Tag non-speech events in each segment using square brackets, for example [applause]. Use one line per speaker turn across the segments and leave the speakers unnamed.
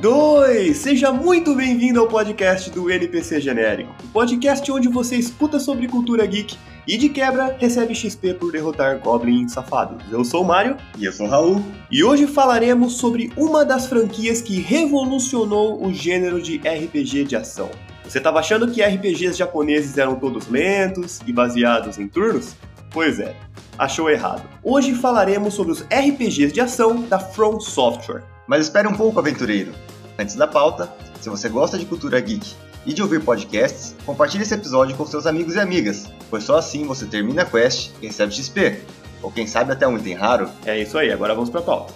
2! Seja muito bem-vindo ao podcast do NPC Genérico, o podcast onde você escuta sobre cultura geek e de quebra recebe XP por derrotar goblins safados. Eu sou o Mário.
E eu sou o Raul.
E hoje falaremos sobre uma das franquias que revolucionou o gênero de RPG de ação. Você estava achando que RPGs japoneses eram todos lentos e baseados em turnos? Pois é, achou errado. Hoje falaremos sobre os RPGs de ação da From Software.
Mas espere um pouco, aventureiro. Antes da pauta, se você gosta de cultura geek e de ouvir podcasts, compartilhe esse episódio com seus amigos e amigas, pois só assim você termina a quest e recebe XP. Ou quem sabe até um item raro.
É isso aí, agora vamos pra pauta.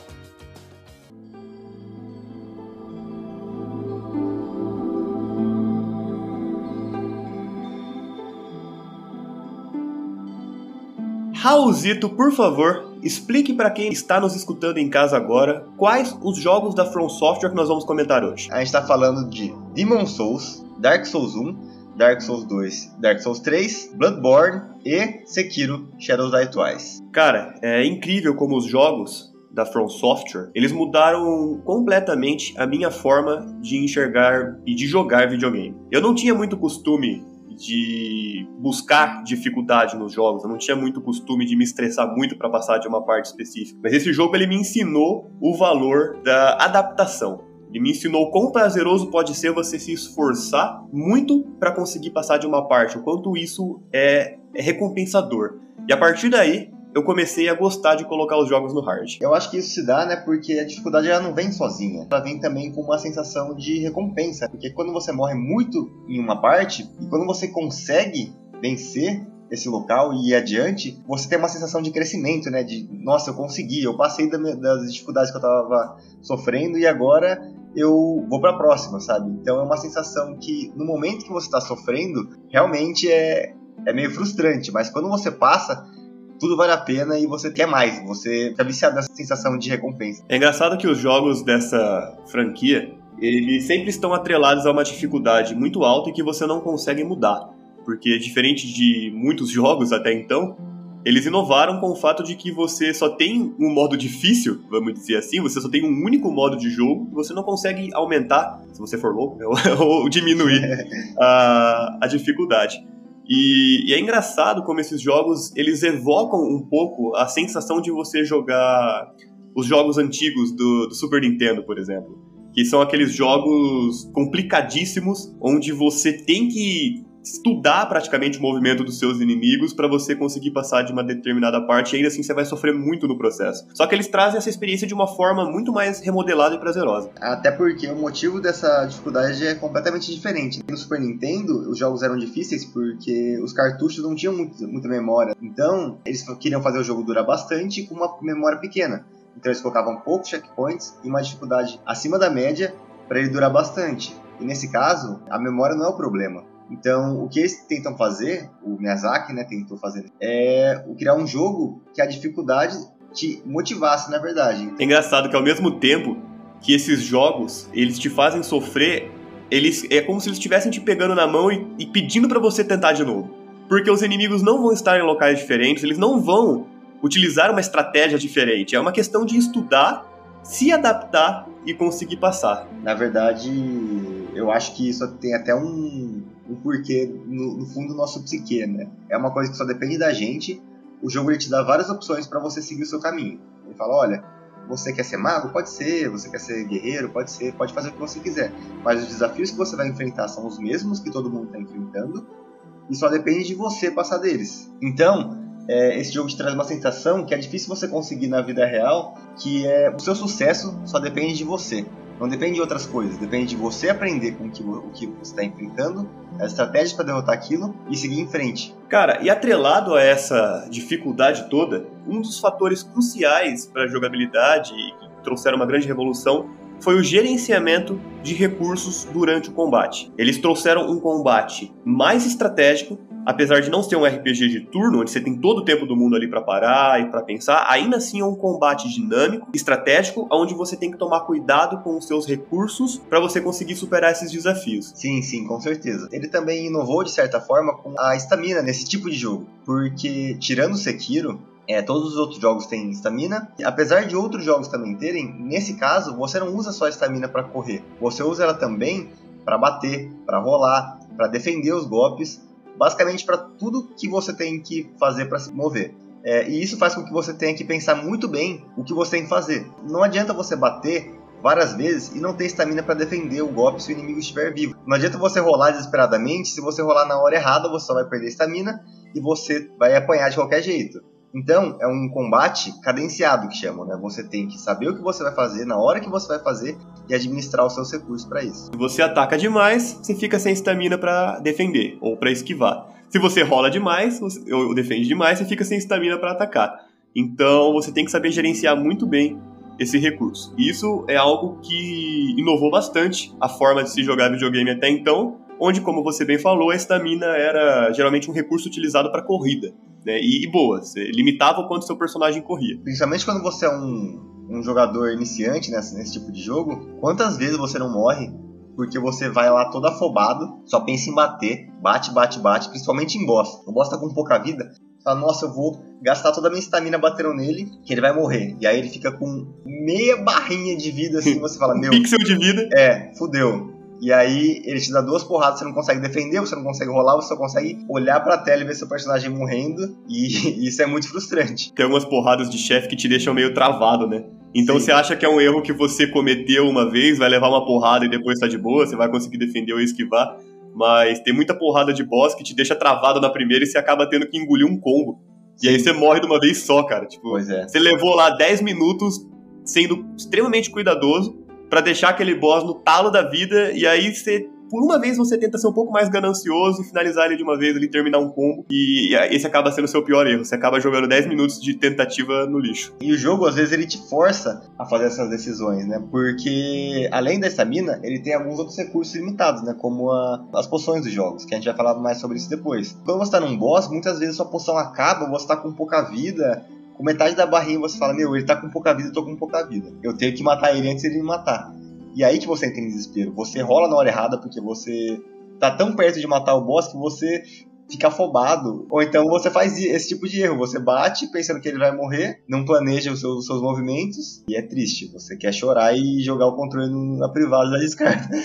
Raulzito, por favor, explique para quem está nos escutando em casa agora quais os jogos da From Software que nós vamos comentar hoje.
A gente está falando de Demon Souls, Dark Souls 1, Dark Souls 2, Dark Souls 3, Bloodborne e Sekiro Shadows Die Twice.
Cara, é incrível como os jogos da From Software, eles mudaram completamente a minha forma de enxergar e de jogar videogame. Eu não tinha muito costume de buscar dificuldade nos jogos. Eu não tinha muito costume de me estressar muito para passar de uma parte específica. Mas esse jogo ele me ensinou o valor da adaptação. Ele me ensinou quão prazeroso pode ser você se esforçar muito para conseguir passar de uma parte, o quanto isso é, é recompensador. E a partir daí, eu comecei a gostar de colocar os jogos no hard.
Eu acho que isso se dá, né, porque a dificuldade ela não vem sozinha. Ela vem também com uma sensação de recompensa, porque quando você morre muito em uma parte e quando você consegue vencer esse local e ir adiante, você tem uma sensação de crescimento, né? De, nossa, eu consegui, eu passei das dificuldades que eu tava sofrendo e agora eu vou para a próxima, sabe? Então é uma sensação que no momento que você está sofrendo, realmente é, é meio frustrante, mas quando você passa, tudo vale a pena e você quer mais, você fica viciado nessa sensação de recompensa.
É engraçado que os jogos dessa franquia, eles sempre estão atrelados a uma dificuldade muito alta e que você não consegue mudar. Porque diferente de muitos jogos até então, eles inovaram com o fato de que você só tem um modo difícil, vamos dizer assim, você só tem um único modo de jogo, você não consegue aumentar, se você for louco, [laughs] ou diminuir [laughs] a, a dificuldade. E, e, é engraçado como esses jogos eles evocam um pouco a sensação de você jogar os jogos antigos do, do Super Nintendo, por exemplo. Que são aqueles jogos complicadíssimos onde você tem que estudar praticamente o movimento dos seus inimigos para você conseguir passar de uma determinada parte e ainda assim você vai sofrer muito no processo. Só que eles trazem essa experiência de uma forma muito mais remodelada e prazerosa.
Até porque o motivo dessa dificuldade é completamente diferente. No Super Nintendo, os jogos eram difíceis porque os cartuchos não tinham muito, muita memória. Então, eles queriam fazer o jogo durar bastante com uma memória pequena. Então, eles colocavam poucos checkpoints e uma dificuldade acima da média para ele durar bastante. E nesse caso, a memória não é o problema. Então, o que eles tentam fazer, o Miyazaki né, tentou fazer, é criar um jogo que a dificuldade te motivasse, na verdade.
É engraçado que ao mesmo tempo que esses jogos, eles te fazem sofrer, eles é como se eles estivessem te pegando na mão e, e pedindo para você tentar de novo. Porque os inimigos não vão estar em locais diferentes, eles não vão utilizar uma estratégia diferente. É uma questão de estudar, se adaptar e conseguir passar.
Na verdade, eu acho que isso tem até um, um porquê no, no, fundo do nosso psique, né? É uma coisa que só depende da gente. O jogo ele te dá várias opções para você seguir o seu caminho. Ele fala, olha, você quer ser mago? Pode ser. Você quer ser guerreiro? Pode ser. Pode fazer o que você quiser. Mas os desafios que você vai enfrentar são os mesmos que todo mundo está enfrentando e só depende de você passar deles. Então, é, esse jogo te traz uma sensação que é difícil você conseguir na vida real, que é o seu sucesso só depende de você. Não depende de outras coisas, depende de você aprender com o que, o que você está enfrentando, as estratégias para derrotar aquilo e seguir em frente.
Cara, e atrelado a essa dificuldade toda, um dos fatores cruciais para a jogabilidade e que trouxeram uma grande revolução foi o gerenciamento de recursos durante o combate. Eles trouxeram um combate mais estratégico apesar de não ser um RPG de turno, onde você tem todo o tempo do mundo ali para parar e para pensar, ainda assim é um combate dinâmico, estratégico, onde você tem que tomar cuidado com os seus recursos para você conseguir superar esses desafios.
Sim, sim, com certeza. Ele também inovou de certa forma com a estamina nesse tipo de jogo, porque tirando o Sekiro, É, todos os outros jogos têm estamina. Apesar de outros jogos também terem, nesse caso, você não usa só a estamina para correr. Você usa ela também para bater, para rolar, para defender os golpes, basicamente para tudo que você tem que fazer para se mover. É, e isso faz com que você tenha que pensar muito bem o que você tem que fazer. Não adianta você bater várias vezes e não ter estamina para defender o golpe se o inimigo estiver vivo. Não adianta você rolar desesperadamente, se você rolar na hora errada, você só vai perder estamina e você vai apanhar de qualquer jeito. Então, é um combate cadenciado que chamam, né? Você tem que saber o que você vai fazer, na hora que você vai fazer e administrar os seus recursos para isso.
Se você ataca demais, você fica sem estamina para defender ou para esquivar. Se você rola demais ou defende demais, você fica sem estamina para atacar. Então, você tem que saber gerenciar muito bem esse recurso. Isso é algo que inovou bastante a forma de se jogar videogame até então, onde, como você bem falou, a estamina era geralmente um recurso utilizado para corrida. Né? E, e boa, você limitava o quanto seu personagem corria.
Principalmente quando você é um, um jogador iniciante nesse, nesse tipo de jogo, quantas vezes você não morre porque você vai lá todo afobado, só pensa em bater, bate, bate, bate, principalmente em boss. O boss tá com pouca vida, fala, nossa, eu vou gastar toda a minha estamina batendo nele, que ele vai morrer. E aí ele fica com meia barrinha de vida assim, [laughs] você fala, meu.
Pixel de vida.
É, fudeu. E aí ele te dá duas porradas, você não consegue defender, você não consegue rolar, você só consegue olhar pra tela e ver seu personagem morrendo. E [laughs] isso é muito frustrante.
Tem algumas porradas de chefe que te deixam meio travado, né? Então Sim. você acha que é um erro que você cometeu uma vez, vai levar uma porrada e depois tá de boa, você vai conseguir defender ou esquivar. Mas tem muita porrada de boss que te deixa travado na primeira e você acaba tendo que engolir um combo. E aí você morre de uma vez só, cara. Tipo,
pois é.
Você levou lá 10 minutos sendo extremamente cuidadoso para deixar aquele boss no talo da vida e aí você por uma vez você tenta ser um pouco mais ganancioso e finalizar ele de uma vez, ele terminar um combo. E esse acaba sendo o seu pior erro. Você acaba jogando 10 minutos de tentativa no lixo.
E o jogo, às vezes, ele te força a fazer essas decisões, né? Porque, além da estamina, ele tem alguns outros recursos limitados, né? Como a, as poções dos jogos, que a gente vai falar mais sobre isso depois. Quando você tá num boss, muitas vezes sua poção acaba, você tá com pouca vida, com metade da barrinha você fala, meu, ele tá com pouca vida, eu tô com pouca vida. Eu tenho que matar ele antes de ele me matar. E aí que você entra em desespero. Você rola na hora errada porque você tá tão perto de matar o boss que você fica afobado. Ou então você faz esse tipo de erro. Você bate pensando que ele vai morrer, não planeja os seus, os seus movimentos e é triste. Você quer chorar e jogar o controle na privada da descarta. [laughs]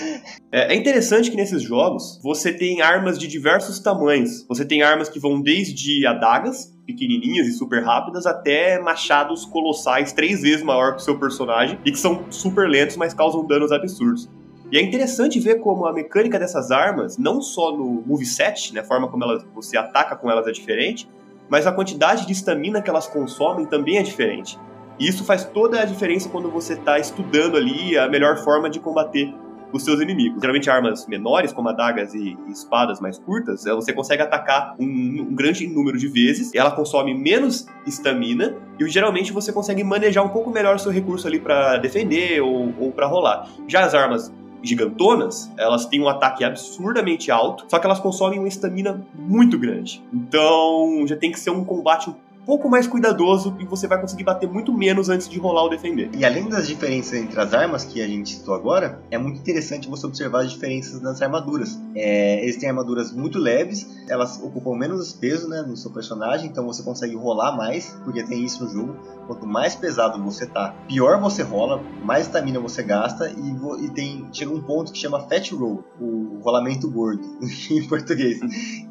É, é interessante que nesses jogos você tem armas de diversos tamanhos. Você tem armas que vão desde adagas, pequenininhas e super rápidas até machados colossais três vezes maior que o seu personagem e que são super lentos, mas causam danos absurdos. E é interessante ver como a mecânica dessas armas, não só no moveset, né, a forma como elas, você ataca com elas é diferente, mas a quantidade de estamina que elas consomem também é diferente. E isso faz toda a diferença quando você está estudando ali a melhor forma de combater os seus inimigos. Geralmente armas menores, como adagas e, espadas mais curtas, eh, você consegue atacar um, um grande número de vezes, ela consome menos estamina e geralmente você consegue manejar um pouco melhor o seu recurso ali para defender ou, ou para rolar. Já as armas gigantonas, elas têm um ataque absurdamente alto, só que elas consomem uma estamina muito grande. Então já tem que ser um combate pouco mais cuidadoso e você vai conseguir bater muito menos antes de rolar ou defender.
E além das diferenças entre as armas que a gente citou agora, é muito interessante você observar as diferenças nas armaduras. É, eles têm armaduras muito leves, elas ocupam menos peso né, no seu personagem, então você consegue rolar mais, porque tem isso no jogo. Quanto mais pesado você tá, pior você rola, mais estamina você gasta e, e, tem chega um ponto que chama fat roll, o rolamento gordo [laughs] em português,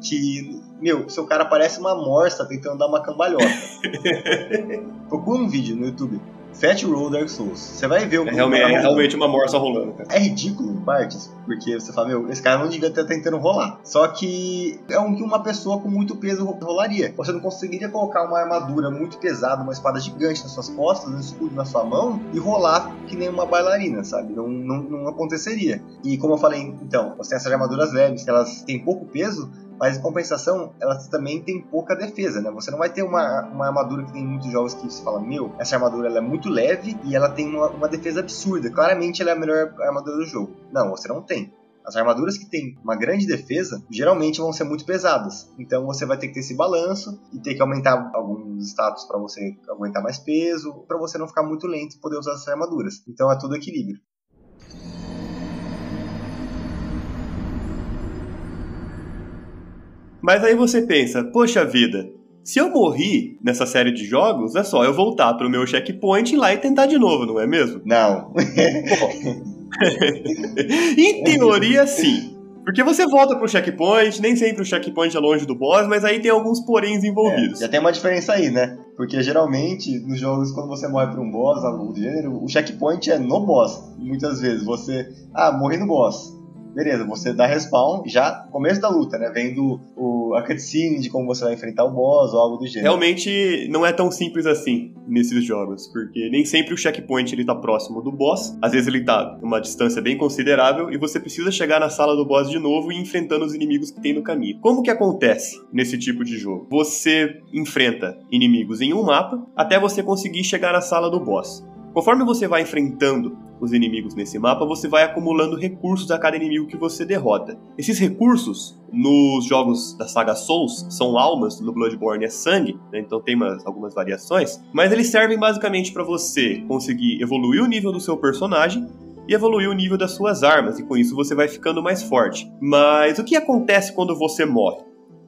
que meu, seu cara parece uma morsa tentando dar uma cambalhota. [laughs] Procura um vídeo no YouTube. Fat Roll Dark Souls. Você vai ver o
é, realmente, é realmente uma morsa rolando. Cara.
É ridículo em partes, porque você fala, meu, esse cara não devia estar tentando rolar. Só que é um que uma pessoa com muito peso rolaria. Você não conseguiria colocar uma armadura muito pesada, uma espada gigante nas suas costas, um escudo na sua mão e rolar que nem uma bailarina, sabe? Não, não, não aconteceria. E como eu falei, então, você tem essas armaduras leves, que elas têm pouco peso, mas em compensação, elas também têm pouca defesa, né? Você não vai ter uma, uma armadura que tem muitos jogos que você fala, meu, essa armadura ela é muito leve e ela tem uma, uma defesa absurda. Claramente ela é a melhor armadura do jogo. Não, você não tem. As armaduras que têm uma grande defesa geralmente vão ser muito pesadas. Então você vai ter que ter esse balanço e ter que aumentar alguns status para você aguentar mais peso, para você não ficar muito lento e poder usar essas armaduras. Então é tudo equilíbrio.
Mas aí você pensa, poxa vida, Se eu morri nessa série de jogos, é só eu voltar pro meu checkpoint ir lá e tentar de novo, não é mesmo?
Não. [laughs]
em teoria, sim. Porque você volta pro checkpoint, nem sempre o checkpoint é longe do boss, mas aí tem alguns poréns envolvidos.
É, já tem uma diferença aí, né? Porque geralmente, nos jogos, quando você morre pra um boss, algo do gênero, o checkpoint é no boss. Muitas vezes você. Ah, morri no boss beleza, você dá respawn já começo da luta, né? Vendo o, a cutscene de como você vai enfrentar o boss ou algo do gênero.
Realmente não é tão simples assim nesses jogos, porque nem sempre o checkpoint ele tá próximo do boss, às vezes ele tá uma distância bem considerável e você precisa chegar na sala do boss de novo e enfrentando os inimigos que tem no caminho. Como que acontece nesse tipo de jogo? Você enfrenta inimigos em um mapa até você conseguir chegar na sala do boss. Conforme você vai enfrentando os inimigos nesse mapa, você vai acumulando recursos a cada inimigo que você derrota. Esses recursos, nos jogos da saga Souls, são almas, no Bloodborne é sangue, né? então tem umas, algumas variações, mas eles servem basicamente para você conseguir evoluir o nível do seu personagem e evoluir o nível das suas armas, e com isso você vai ficando mais forte. Mas o que acontece quando você morre?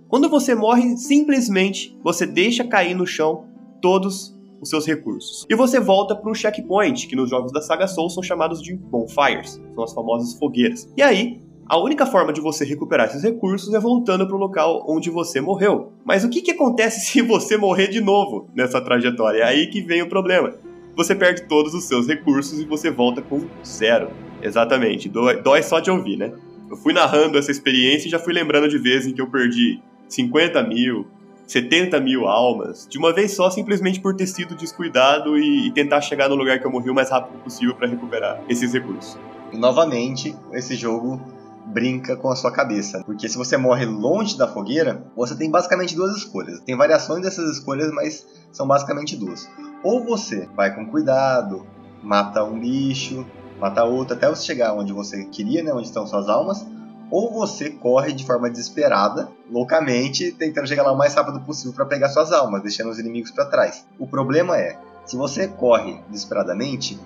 Quando você morre, simplesmente você deixa cair no chão todos os seus recursos. E você volta para o checkpoint, que nos jogos da saga Soul são chamados de bonfires, são as famosas fogueiras. E aí, a única forma de você recuperar esses recursos é voltando para o local onde você morreu. Mas o que, que acontece [laughs] se você morrer de novo nessa trajetória? É aí que vem o problema. Você perde todos os seus recursos e você volta com zero. Exatamente, dói, dói só de ouvir, né? Eu fui narrando essa experiência e já fui lembrando de vezes em que eu perdi 50 mil, 70 mil almas de uma vez só, simplesmente por ter sido descuidado e, e tentar chegar no lugar que eu morri o mais rápido possível para recuperar esses recursos.
Novamente, esse jogo brinca com a sua cabeça. Porque se você morre longe da fogueira, você tem basicamente duas escolhas. Tem variações dessas escolhas, mas são basicamente duas. Ou você vai com cuidado, mata um bicho, mata outro, até você chegar onde você queria, né, onde estão suas almas, ou você corre de forma desesperada, loucamente, tentando chegar lá o mais rápido possível para pegar suas almas, deixando os inimigos para trás. O problema é, se você corre desesperadamente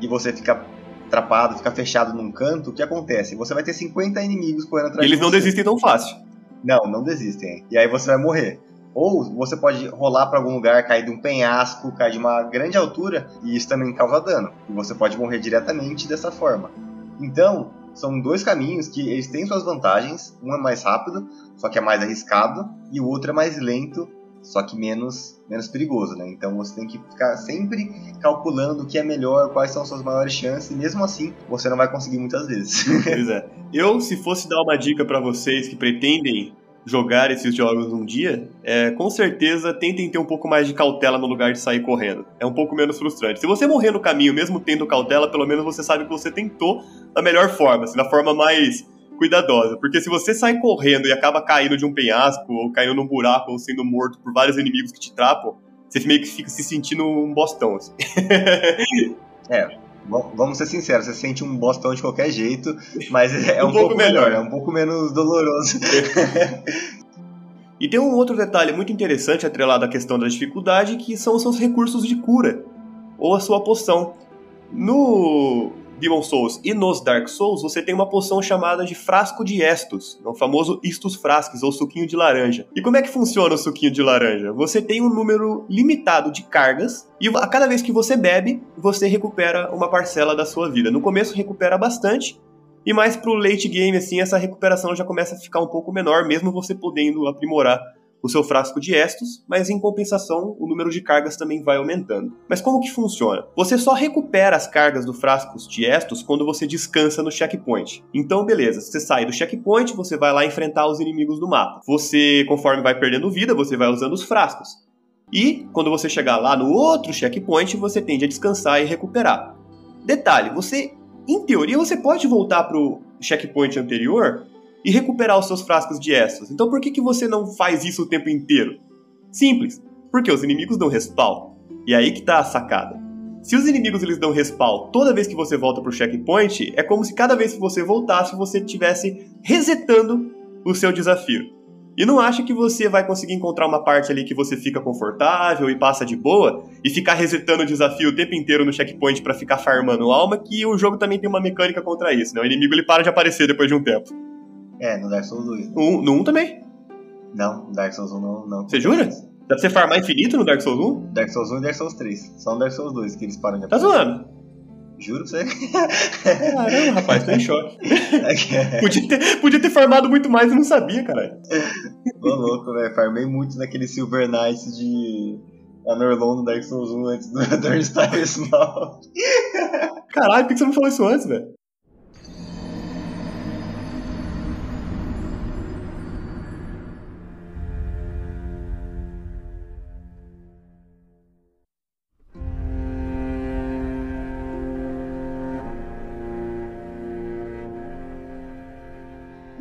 e você fica atrapado, fica fechado num canto, o que acontece? Você vai ter 50 inimigos correndo atrás
Eles
de
você. Eles não desistem tão fácil.
Não, não desistem. E aí você vai morrer. Ou você pode rolar para algum lugar, cair de um penhasco, cair de uma grande altura, e isso também causa dano. E você pode morrer diretamente dessa forma. Então, são dois caminhos que eles têm suas vantagens. Um é mais rápido, só que é mais arriscado, e o outro é mais lento, só que menos, menos perigoso, né? Então você tem que ficar sempre calculando o que é melhor, quais são suas maiores chances, e mesmo assim você não vai conseguir muitas vezes. [laughs]
Pois é. Eu, se fosse dar uma dica para vocês que pretendem jogar esses jogos um dia, é, com certeza tentem ter um pouco mais de cautela no lugar de sair correndo. É um pouco menos frustrante. Se você morrer no caminho, mesmo tendo cautela, pelo menos você sabe que você tentou da melhor forma, assim, da forma mais cuidadosa. Porque se você sai correndo e acaba caindo de um penhasco, ou caindo num buraco, ou sendo morto por vários inimigos que te trapam, você meio que fica se sentindo um bostão. Assim. [laughs]
é, Vamos ser sinceros, você sente um bostão de qualquer jeito, mas é [laughs] um, um pouco, pouco melhor, é um pouco menos doloroso. [laughs]
e tem um outro detalhe muito interessante atrelado à questão da dificuldade, que são os seus recursos de cura, ou a sua poção. No Demon Souls e nos Dark Souls, você tem uma poção chamada de Frasco de Estus, é o famoso Istus Frasques, ou suquinho de laranja. E como é que funciona o suquinho de laranja? Você tem um número limitado de cargas, e a cada vez que você bebe, você recupera uma parcela da sua vida. No começo recupera bastante, e mais pro late game, assim, essa recuperação já começa a ficar um pouco menor, mesmo você podendo aprimorar o seu frasco de estos, mas em compensação o número de cargas também vai aumentando. Mas como que funciona? Você só recupera as cargas do frasco de estos quando você descansa no checkpoint. Então, beleza, você sai do checkpoint, você vai lá enfrentar os inimigos do mapa. Você, conforme vai perdendo vida, você vai usando os frascos. E quando você chegar lá no outro checkpoint, você tende a descansar e recuperar. Detalhe, você, em teoria, você pode voltar pro checkpoint anterior e recuperar os seus frascos de Estus. Então por que, que você não faz isso o tempo inteiro? Simples, porque os inimigos dão respawn. E aí que tá a sacada. Se os inimigos eles dão respawn toda vez que você volta pro checkpoint, é como se cada vez que você voltasse você estivesse resetando o seu desafio. E não acha que você vai conseguir encontrar uma parte ali que você fica confortável e passa de boa e ficar resetando o desafio o tempo inteiro no checkpoint para ficar farmando alma, que o jogo também tem uma mecânica contra isso, né? O inimigo ele para de aparecer depois de um tempo.
É, no Dark Souls 2.
Um, no 1 também?
Não, no Dark Souls 1 não. não
Você jura? Dá pra você farmar infinito no Dark Souls 1?
Dark Souls 1 e Dark Souls 3. Só no Dark Souls 2 que eles param de
Tá zoando?
Juro pra você.
Caramba, rapaz, tô em choque.
Que [laughs]
Podia ter, podia ter farmado muito mais e não sabia, caralho.
Tô louco, velho. Farmei muito naquele Silver Knight de Anorlon no Dark Souls 1 antes do [laughs] Dornstar Small.
Caralho, por que você não falou isso antes, velho?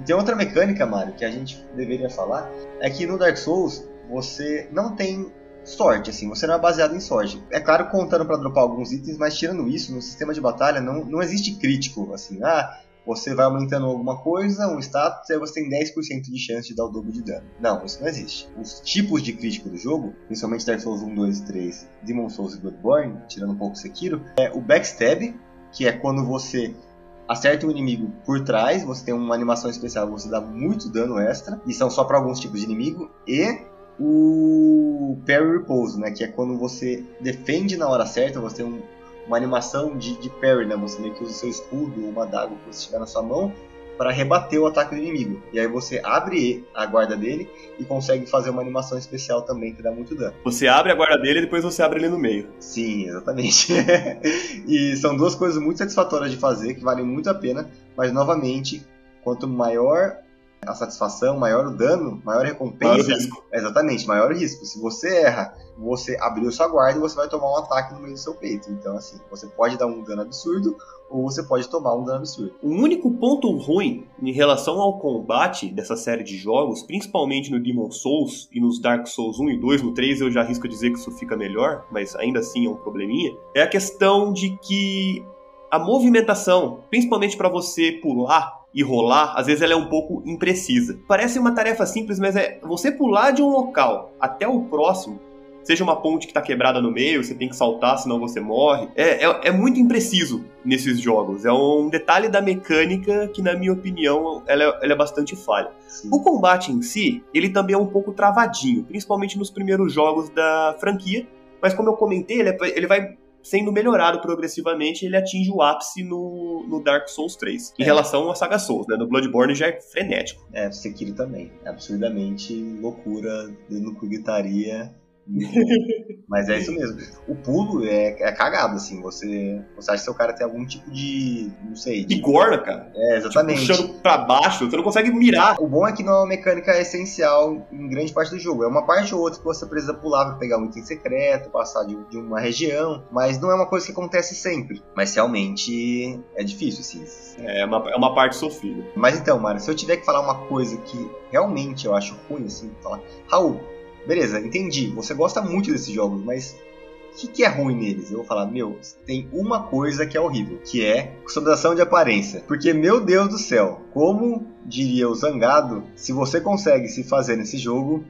Tem outra mecânica, Mario, que a gente deveria falar, é que no Dark Souls você não tem sorte, assim, você não é baseado em sorte. É claro, contando pra dropar alguns itens, mas tirando isso, no sistema de batalha não, não existe crítico, assim, ah, você vai aumentando alguma coisa, um status, aí você tem 10% de chance de dar o dobro de dano. Não, isso não existe. Os tipos de crítico do jogo, principalmente Dark Souls 1, 2 e 3, Demon Souls e Bloodborne, tirando um pouco Sekiro, é o Backstab, que é quando você acerta o inimigo por trás, você tem uma animação especial, você dá muito dano extra, e são só para alguns tipos de inimigo, e o Parry Repose, né, que é quando você defende na hora certa, você tem um, uma animação de, de parry, né, você meio que usa seu escudo ou uma daga que você tiver na sua mão para rebater o ataque do inimigo. E aí você abre a guarda dele e consegue fazer uma animação especial também que dá muito dano.
Você abre a guarda dele e depois você abre ele no meio.
Sim, exatamente. [laughs] e são duas coisas muito satisfatórias de fazer, que valem muito a pena, mas novamente, quanto maior a satisfação, maior o dano, maior a recompensa.
Maior risco.
Exatamente, maior o risco. Se você erra, você abriu sua guarda e você vai tomar um ataque no meio do seu peito. Então, assim, você pode dar um dano absurdo ou você pode tomar um dano absurdo.
O único ponto ruim em relação ao combate dessa série de jogos, principalmente no Demon Souls e nos Dark Souls 1 e 2, no 3 eu já arrisco dizer que isso fica melhor, mas ainda assim é um probleminha, é a questão de que a movimentação, principalmente para você pular e rolar, às vezes ela é um pouco imprecisa. Parece uma tarefa simples, mas é você pular de um local até o próximo seja uma ponte que está quebrada no meio, você tem que saltar, senão você morre. É, é, é, muito impreciso nesses jogos. É um detalhe da mecânica que, na minha opinião, ela é, ela é bastante falha.
Sim.
O combate em si, ele também é um pouco travadinho, principalmente nos primeiros jogos da franquia. Mas como eu comentei, ele, é, ele vai sendo melhorado progressivamente, ele atinge o ápice no, no Dark Souls 3. Em
É.
relação à saga Souls, né? No Bloodborne já é frenético.
É, Sekiro também. É absurdamente loucura, dando com gritaria. [laughs] Mas é isso mesmo. O pulo é, é cagado, assim. Você, você acha que seu cara tem algum tipo de. Não sei. De,
Bigorna, cara.
é, exatamente.
Puxando pra baixo, você não consegue mirar.
O bom é que não é uma mecânica essencial em grande parte do jogo. É uma parte ou outra que você precisa pular pra pegar um item secreto, passar de, de uma região, mas não é uma coisa que acontece sempre. Mas realmente é difícil, assim.
É uma, é uma parte sofrida.
Mas então, Mário, se eu tiver que falar uma coisa que realmente eu acho ruim, assim, falar, Raul, beleza, entendi, você gosta muito desses jogos, mas o que, que é ruim neles? Eu vou falar, meu, tem uma coisa que é horrível, que é customização de aparência. Porque, meu Deus do céu, como diria o Zangado, se você consegue se fazer nesse jogo,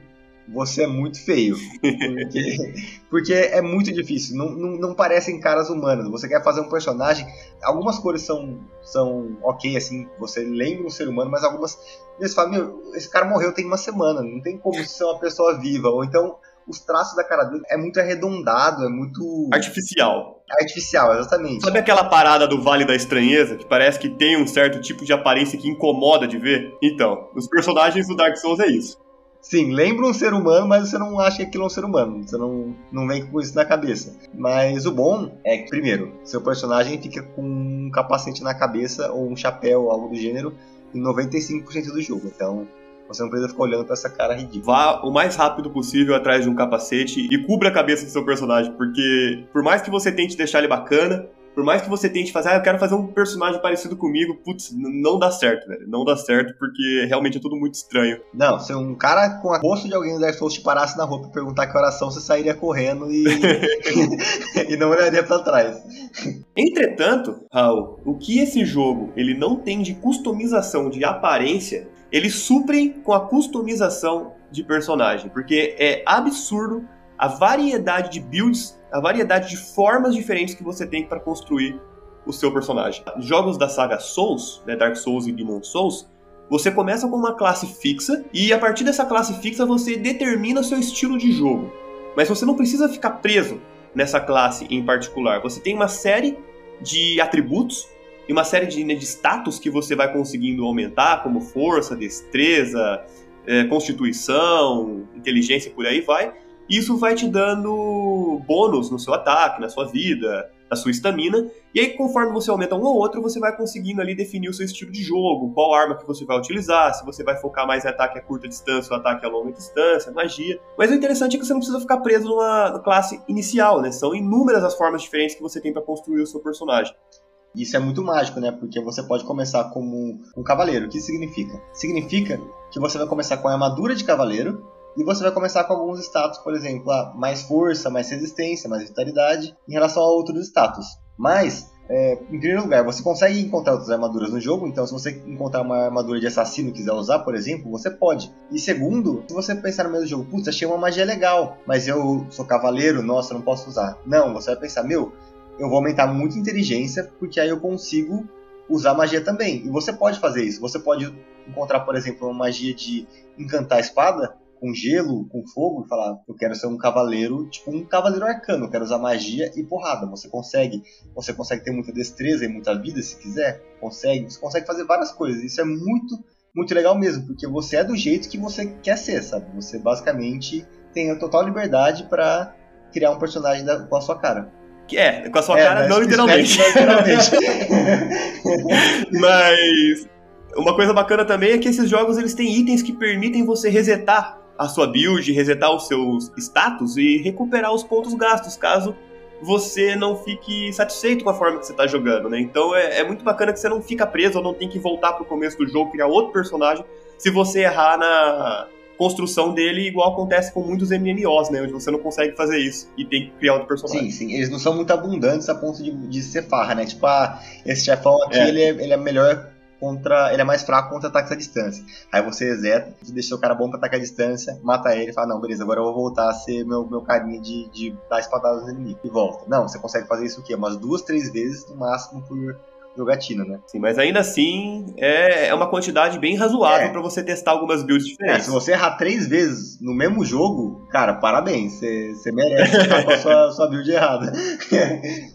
você é muito feio. Porque, [laughs] porque é muito difícil, não, não, não parecem caras humanas. Você quer fazer um personagem, algumas cores são, são ok, assim, você lembra um ser humano, mas algumas. Você fala, meu, esse cara morreu tem uma semana, não tem como ser uma pessoa viva. Ou então, os traços da cara dele é muito arredondado, é muito
Artificial.
artificial, exatamente.
Sabe aquela parada do Vale da Estranheza, que parece que tem um certo tipo de aparência que incomoda de ver? Então, os personagens do Dark Souls é isso.
Sim, lembra um ser humano, mas você não acha que aquilo é um ser humano. Você não, não vem com isso na cabeça. Mas o bom é que, primeiro, seu personagem fica com um capacete na cabeça ou um chapéu, algo do gênero, em 95% do jogo. Então, você não precisa ficar olhando pra essa cara ridícula.
Vá o mais rápido possível atrás de um capacete e cubra a cabeça do seu personagem, porque por mais que você tente deixar ele bacana, por mais que você tente fazer, ah, eu quero fazer um personagem parecido comigo, putz, não dá certo, velho. Não dá certo porque realmente é tudo muito estranho.
Não, se um cara com a rosto de alguém do Dark Souls te parasse na rua e perguntar que oração, você sairia correndo e, [laughs] [laughs] e não olharia pra trás.
Entretanto, Raul, o que esse jogo ele não tem de customização de aparência, eles suprem com a customização de personagem, porque é absurdo a variedade de builds, a variedade de formas diferentes que você tem para construir o seu personagem. Os jogos da saga Souls, né, Dark Souls e Demon Souls, Você começa com uma classe fixa e a partir dessa classe fixa você determina o seu estilo de jogo. Mas você não precisa ficar preso nessa classe em particular. Você tem uma série de atributos e uma série de, né, de status que você vai conseguindo aumentar, como força, destreza, é, constituição, inteligência por aí vai. Isso vai te dando bônus no seu ataque, na sua vida, na sua estamina. E aí, conforme você aumenta um ou outro, você vai conseguindo ali definir o seu estilo de jogo, qual arma que você vai utilizar, se você vai focar mais em ataque a curta distância ou ataque a longa distância, magia. Mas o interessante é que você não precisa ficar preso numa classe inicial, né? São inúmeras as formas diferentes que você tem para construir o seu personagem.
Isso é muito mágico, né? Porque você pode começar como um cavaleiro. O que significa? Significa que você vai começar com a armadura de cavaleiro, e você vai começar com alguns status, por exemplo, ah, mais força, mais resistência, mais vitalidade, em relação a outros status. Mas, é, em primeiro lugar, você consegue encontrar outras armaduras no jogo, então se você encontrar uma armadura de assassino e quiser usar, por exemplo, você pode. E segundo, se você pensar no mesmo jogo, putz, achei uma magia legal, mas eu sou cavaleiro, nossa, não posso usar. Não, você vai pensar, meu, eu vou aumentar muito a inteligência, porque aí eu consigo usar magia também. E você pode fazer isso. Você pode encontrar, por exemplo, uma magia de encantar a espada, com gelo, com fogo, e falar, eu quero ser um cavaleiro, tipo um cavaleiro arcano, eu quero usar magia e porrada. Você consegue, você consegue ter muita destreza e muita vida se quiser, consegue, você consegue fazer várias coisas. Isso é muito, muito legal mesmo, porque você é do jeito que você quer ser, sabe? Você basicamente tem a total liberdade para criar um personagem da, com a sua cara.
Que é, com a sua é, cara, não literalmente. Não literalmente. [laughs] [laughs] mas uma coisa bacana também é que esses jogos eles têm itens que permitem você resetar a sua build, resetar os seus status e recuperar os pontos gastos, caso você não fique satisfeito com a forma que você está jogando, né? Então é, é, muito bacana que você não fica preso ou não tem que voltar pro começo do jogo, criar outro personagem, se você errar na construção dele, igual acontece com muitos MMOs, né? Onde você não consegue fazer isso e tem que criar outro personagem.
Sim, sim. Eles não são muito abundantes a ponto de, de ser farra, né? Tipo, ah, esse chefão aqui, é. Ele, é, ele é melhor contra. Ele é mais fraco contra ataques à distância. Aí você reseta, deixa o cara bom pra atacar à distância, mata ele e fala, não, beleza, agora eu vou voltar a ser meu, meu carinha de, de dar espadadas no inimigo. E volta. Não, você consegue fazer isso o quê? Umas duas, três vezes no máximo por jogatina, né?
Sim, mas ainda assim é, é uma quantidade bem razoável é. para você testar algumas builds diferentes.
É, se você errar três vezes no mesmo jogo, cara, parabéns, você, merece estar com a sua, sua build errada. [laughs]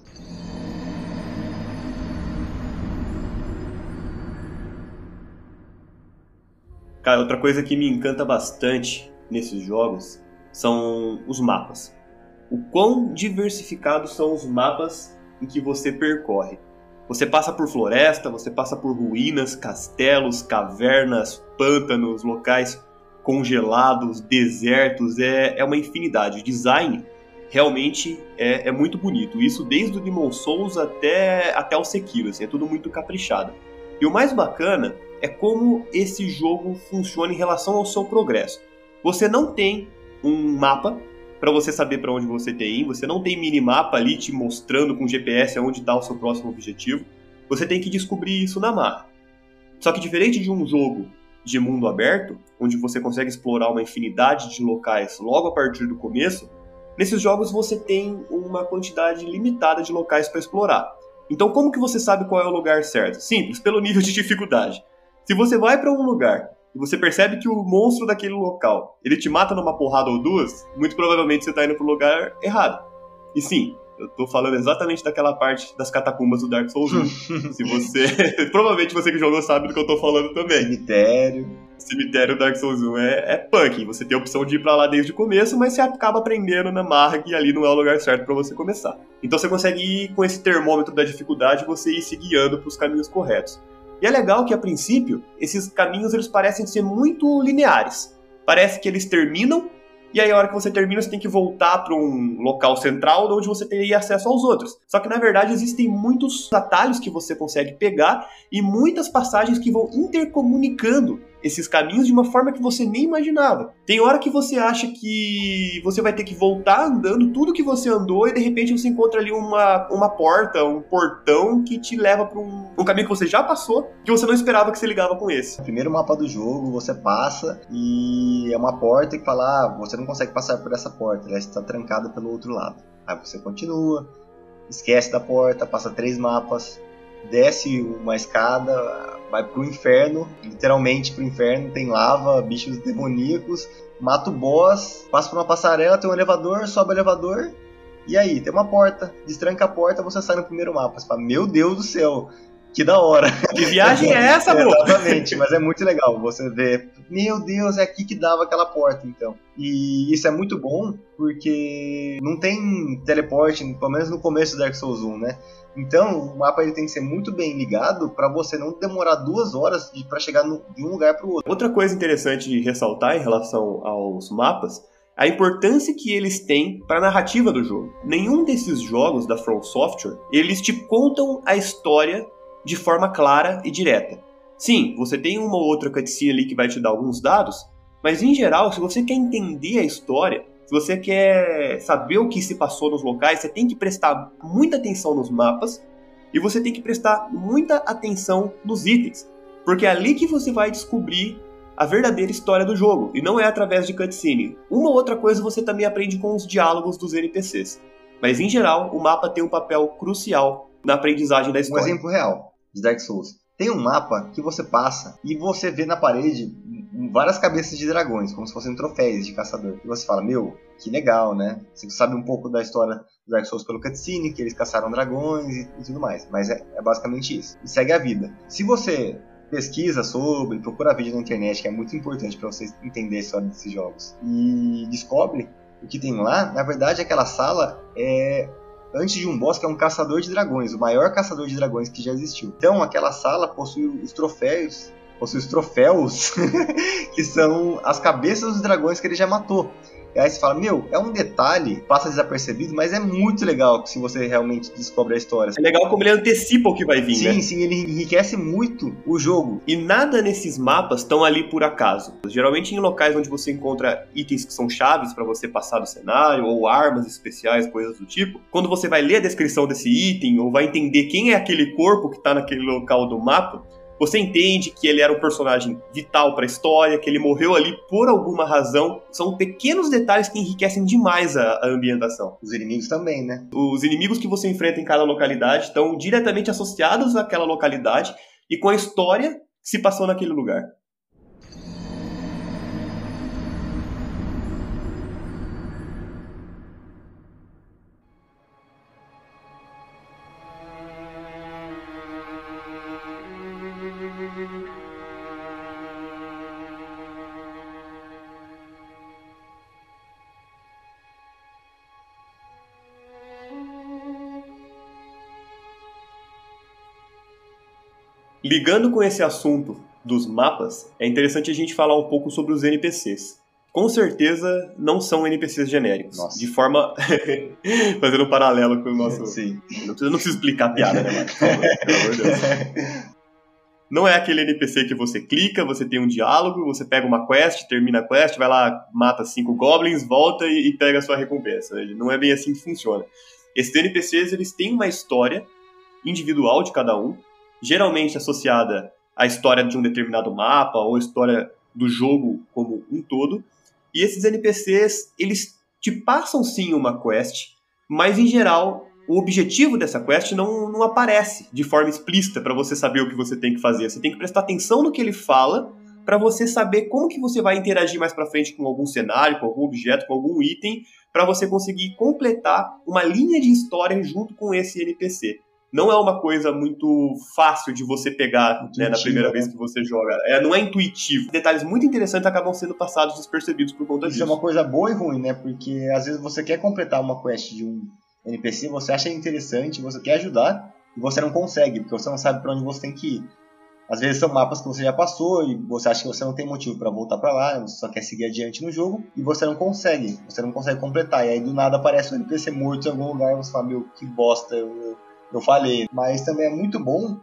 Cara, outra coisa que me encanta bastante nesses jogos são os mapas. O quão diversificados são os mapas em que você percorre. Você passa por floresta, você passa por ruínas, castelos, cavernas, pântanos, locais congelados, desertos, é, é uma infinidade. O design realmente é, é muito bonito. Isso desde o Demon Souls até, até o Sekiro, assim, é tudo muito caprichado. E o mais bacana é como esse jogo funciona em relação ao seu progresso. Você não tem um mapa para você saber para onde você tem ir, você não tem minimapa ali te mostrando com GPS aonde está o seu próximo objetivo. Você tem que descobrir isso na marra. Só que diferente de um jogo de mundo aberto, onde você consegue explorar uma infinidade de locais logo a partir do começo, nesses jogos você tem uma quantidade limitada de locais para explorar. Então, como que você sabe qual é o lugar certo? Simples, pelo nível de dificuldade. Se você vai para um lugar e você percebe que o monstro daquele local, ele te mata numa porrada ou duas, muito provavelmente você tá indo pro lugar errado. E sim, eu tô falando exatamente daquela parte das catacumbas do Dark Souls 1. [laughs] Se você. [laughs] provavelmente você que jogou sabe do que eu tô falando também.
Cemitério.
Cemitério Dark Souls 1 é, é punk. Você tem a opção de ir pra lá desde o começo, mas você acaba aprendendo na marra que ali não é o lugar certo para você começar. Então você consegue ir com esse termômetro da dificuldade, você ir se guiando pros caminhos corretos. E é legal que a princípio esses caminhos eles parecem ser muito lineares. Parece que eles terminam e aí a hora que você termina você tem que voltar para um local central onde você teria acesso aos outros. Só que na verdade existem muitos atalhos que você consegue pegar e muitas passagens que vão intercomunicando esses caminhos de uma forma que você nem imaginava. Tem hora que você acha que você vai ter que voltar andando tudo que você andou e de repente você encontra ali uma, uma porta, um portão que te leva para um, um caminho que você já passou que você não esperava que se ligava com esse.
Primeiro mapa do jogo, você passa e é uma porta que fala, ah, você não consegue passar por essa porta, ela está trancada pelo outro lado. Aí você continua, esquece da porta, passa três mapas, desce uma escada, vai pro inferno, literalmente pro inferno, tem lava, bichos demoníacos, mata o boss, passa por uma passarela, tem um elevador, sobe o elevador, e aí, tem uma porta, destranca a porta, você sai no primeiro mapa. Você fala, meu Deus do céu, que da hora.
Que viagem é essa, pô?
Exatamente, mas é muito legal você ver, meu Deus, é aqui que dava aquela porta, então. E isso é muito bom, porque não tem teleporte, pelo menos no começo do Dark Souls 1, né? Então, o mapa ele tem que ser muito bem ligado para você não demorar duas horas para chegar no, de um lugar para o outro.
Outra coisa interessante de ressaltar em relação aos mapas a importância que eles têm para a narrativa do jogo. Nenhum desses jogos da From Software, eles te contam a história de forma clara e direta. Sim, você tem uma ou outra cutscene ali que vai te dar alguns dados, mas em geral, se você quer entender a história, se você quer saber o que se passou nos locais, você tem que prestar muita atenção nos mapas e você tem que prestar muita atenção nos itens, porque é ali que você vai descobrir a verdadeira história do jogo, e não é através de cutscene. Uma outra coisa você também aprende com os diálogos dos NPCs. Mas em geral, o mapa tem um papel crucial na aprendizagem da história.
Um exemplo real de Dark Souls. Tem um mapa que você passa e você vê na parede várias cabeças de dragões, como se fossem troféus de caçador. E você fala, meu, que legal, né? Você sabe um pouco da história do Dark Souls pelo cutscene, que eles caçaram dragões e, tudo mais. Mas é, é, basicamente isso. E segue a vida. Se você pesquisa sobre, procura vídeo na internet, que é muito importante para você entender a história desses jogos, e descobre o que tem lá, na verdade aquela sala é antes de um boss que é um caçador de dragões, o maior caçador de dragões que já existiu. Então aquela sala possui os troféus possui os troféus, [laughs] que são as cabeças dos dragões que ele já matou. E aí você fala, meu, é um detalhe, passa desapercebido, mas é muito legal se você realmente descobre a história.
É legal como ele antecipa o que vai vir,
sim,
né?
Sim, sim, ele enriquece muito o jogo.
E nada nesses mapas estão ali por acaso. Geralmente em locais onde você encontra itens que são chaves para você passar do cenário, ou armas especiais, coisas do tipo. Quando você vai ler a descrição desse item, ou vai entender quem é aquele corpo que está naquele local do mapa, você entende que ele era um personagem vital para a história, que ele morreu ali por alguma razão. São pequenos detalhes que enriquecem demais a, a ambientação.
Os inimigos também, né?
Os inimigos que você enfrenta em cada localidade estão diretamente associados àquela localidade e com a história que se passou naquele lugar. Ligando com esse assunto dos mapas, é interessante a gente falar um pouco sobre os NPCs. Com certeza não são NPCs genéricos.
Nossa.
De forma. [laughs] Fazendo um paralelo com o nosso.
Sim.
Não precisa, não precisa explicar a piada, né, Marcos? [laughs] Pelo amor de Deus. Não é aquele NPC que você clica, você tem um diálogo, você pega uma quest, termina a quest, vai lá, mata cinco goblins, volta e, e pega a sua recompensa. Não é bem assim que funciona. Esses NPCs eles têm uma história individual de cada um, geralmente associada à história de um determinado mapa ou história do jogo como um todo. E esses NPCs, eles te passam sim uma quest, mas em geral o objetivo dessa quest não, não aparece de forma explícita para você saber o que você tem que fazer. Você tem que prestar atenção no que ele fala para você saber como que você vai interagir mais para frente com algum cenário, com algum objeto, com algum item, para você conseguir completar uma linha de história junto com esse NPC não é uma coisa muito fácil de você pegar né, na primeira né? vez que você joga. É, não é intuitivo. Detalhes muito interessantes acabam sendo passados despercebidos por conta
Isso
disso.
Isso é uma coisa boa e ruim, né? Porque às vezes você quer completar uma quest de um NPC, você acha interessante, você quer ajudar, e você não consegue, porque você não sabe para onde você tem que ir. Às vezes são mapas que você já passou e você acha que você não tem motivo para voltar para lá, você só quer seguir adiante no jogo e você não consegue, você não consegue completar. E aí do nada aparece um NPC morto em algum lugar e você fala: Meu, que bosta, eu, eu falei. Mas também é muito bom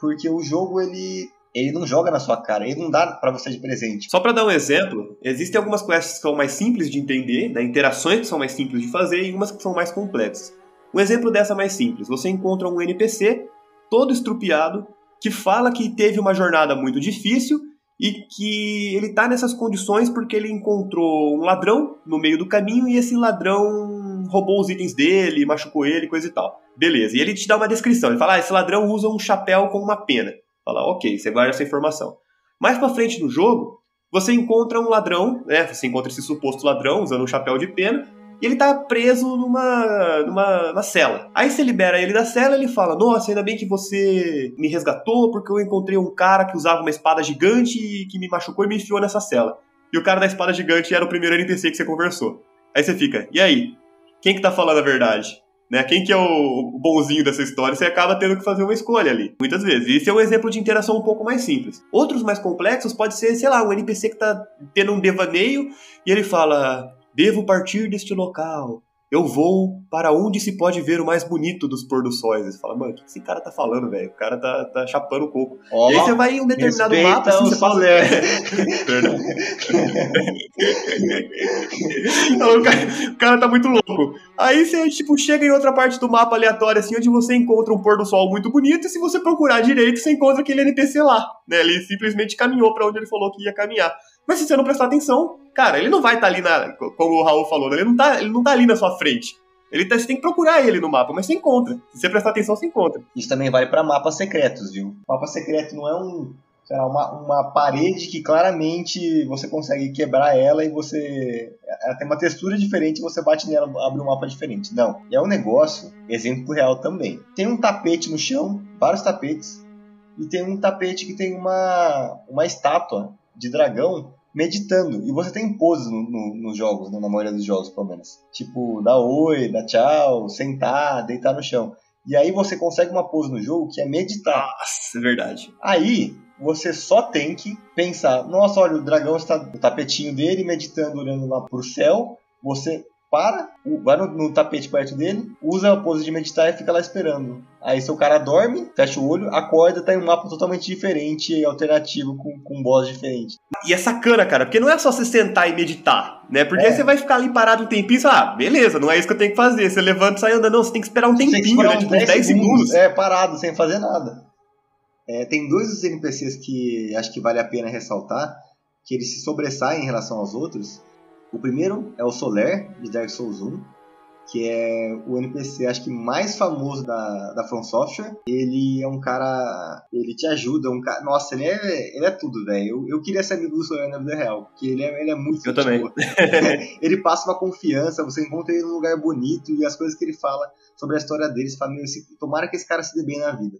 porque o jogo ele ele não joga na sua cara, ele não dá para você de presente.
Só para dar um exemplo, existem algumas quests que são mais simples de entender, né, interações que são mais simples de fazer e umas que são mais complexas. Um exemplo dessa mais simples, você encontra um NPC todo estrupiado que fala que teve uma jornada muito difícil e que ele tá nessas condições porque ele encontrou um ladrão no meio do caminho e esse ladrão roubou os itens dele, machucou ele, coisa e tal. Beleza, e ele te dá uma descrição, ele fala, ah, esse ladrão usa um chapéu com uma pena. Fala, ok, você guarda essa informação. Mais pra frente no jogo, você encontra um ladrão, né? Você encontra esse suposto ladrão usando um chapéu de pena, e ele tá preso numa, numa, numa cela. Aí você libera ele da cela ele fala: Nossa, ainda bem que você me resgatou, porque eu encontrei um cara que usava uma espada gigante e que me machucou e me enfiou nessa cela. E o cara da espada gigante era o primeiro NPC que você conversou. Aí você fica, e aí? Quem que tá falando a verdade? Né? Quem que é o bonzinho dessa história? Você acaba tendo que fazer uma escolha ali, muitas vezes. Esse é um exemplo de interação um pouco mais simples. Outros mais complexos pode ser, sei lá, um NPC que tá tendo um devaneio e ele fala: Devo partir deste local eu vou para onde se pode ver o mais bonito dos pôr do sóis. Você fala, mano, o que esse cara tá falando, velho? O cara tá, tá chapando um pouco. Oh, e aí você vai em um determinado mapa. Assim, você passa... [laughs] Não, o, cara, o, cara, tá muito louco. Aí você, tipo, chega em outra parte do mapa aleatório, assim, onde você encontra um pôr do sol muito bonito, e se você procurar direito, você encontra aquele NPC lá. Né? Ele simplesmente caminhou para onde ele falou que ia caminhar. Mas se você não prestar atenção, cara, ele não vai estar tá ali na. Como o Raul falou, né? ele não tá, ele não tá ali na sua frente. Ele tá, você tem que procurar ele no mapa, mas você encontra. Se você prestar atenção, você encontra.
Isso também vale para mapas secretos, viu? Mapa secreto não é um, lá, uma, uma parede que claramente você consegue quebrar ela e você. Ela tem uma textura diferente, você bate nela, abre um mapa diferente. Não. É um negócio, exemplo real também. Tem um tapete no chão, vários tapetes, e tem um tapete que tem uma, uma estátua de dragão meditando. E você tem poses no, no, nos jogos, né? na maioria dos jogos, pelo menos. Tipo, dar oi, dar tchau, sentar, deitar no chão. E aí você consegue uma pose no jogo que é meditar.
Nossa, é verdade.
Aí você só tem que pensar: nossa, olha, o dragão está no tapetinho dele, meditando, olhando lá pro céu. Você para, vai no, no, tapete perto dele, usa a pose de meditar e fica lá esperando. Aí seu cara dorme, fecha o olho, acorda, tá em um mapa totalmente diferente, alternativo, com, com um boss diferente.
E é sacana, cara, porque não é só você sentar e meditar, né? Porque é. aí você vai ficar ali parado um tempinho e ah, beleza, não é isso que eu tenho que fazer. Você levanta e sai andando, não, você tem que esperar um tempinho, esperar né? Tipo, 10, 10 segundos. segundos.
É, parado, sem fazer nada. É, tem dois dos NPCs que acho que vale a pena ressaltar, que eles se sobressaem em relação aos outros, o primeiro é o Soler, de Dark Souls 1, que é o NPC, acho que mais famoso da, da From Software. Ele é um cara. Ele te ajuda, um cara. Nossa, ele é, ele é tudo, velho. Eu, eu queria ser amigo do Soler na vida real, porque ele é, ele é muito.
Eu também. [laughs]
ele passa uma confiança, você encontra ele num lugar bonito e as coisas que ele fala sobre a história dele, você fala, meu, tomara que esse cara se dê bem na vida.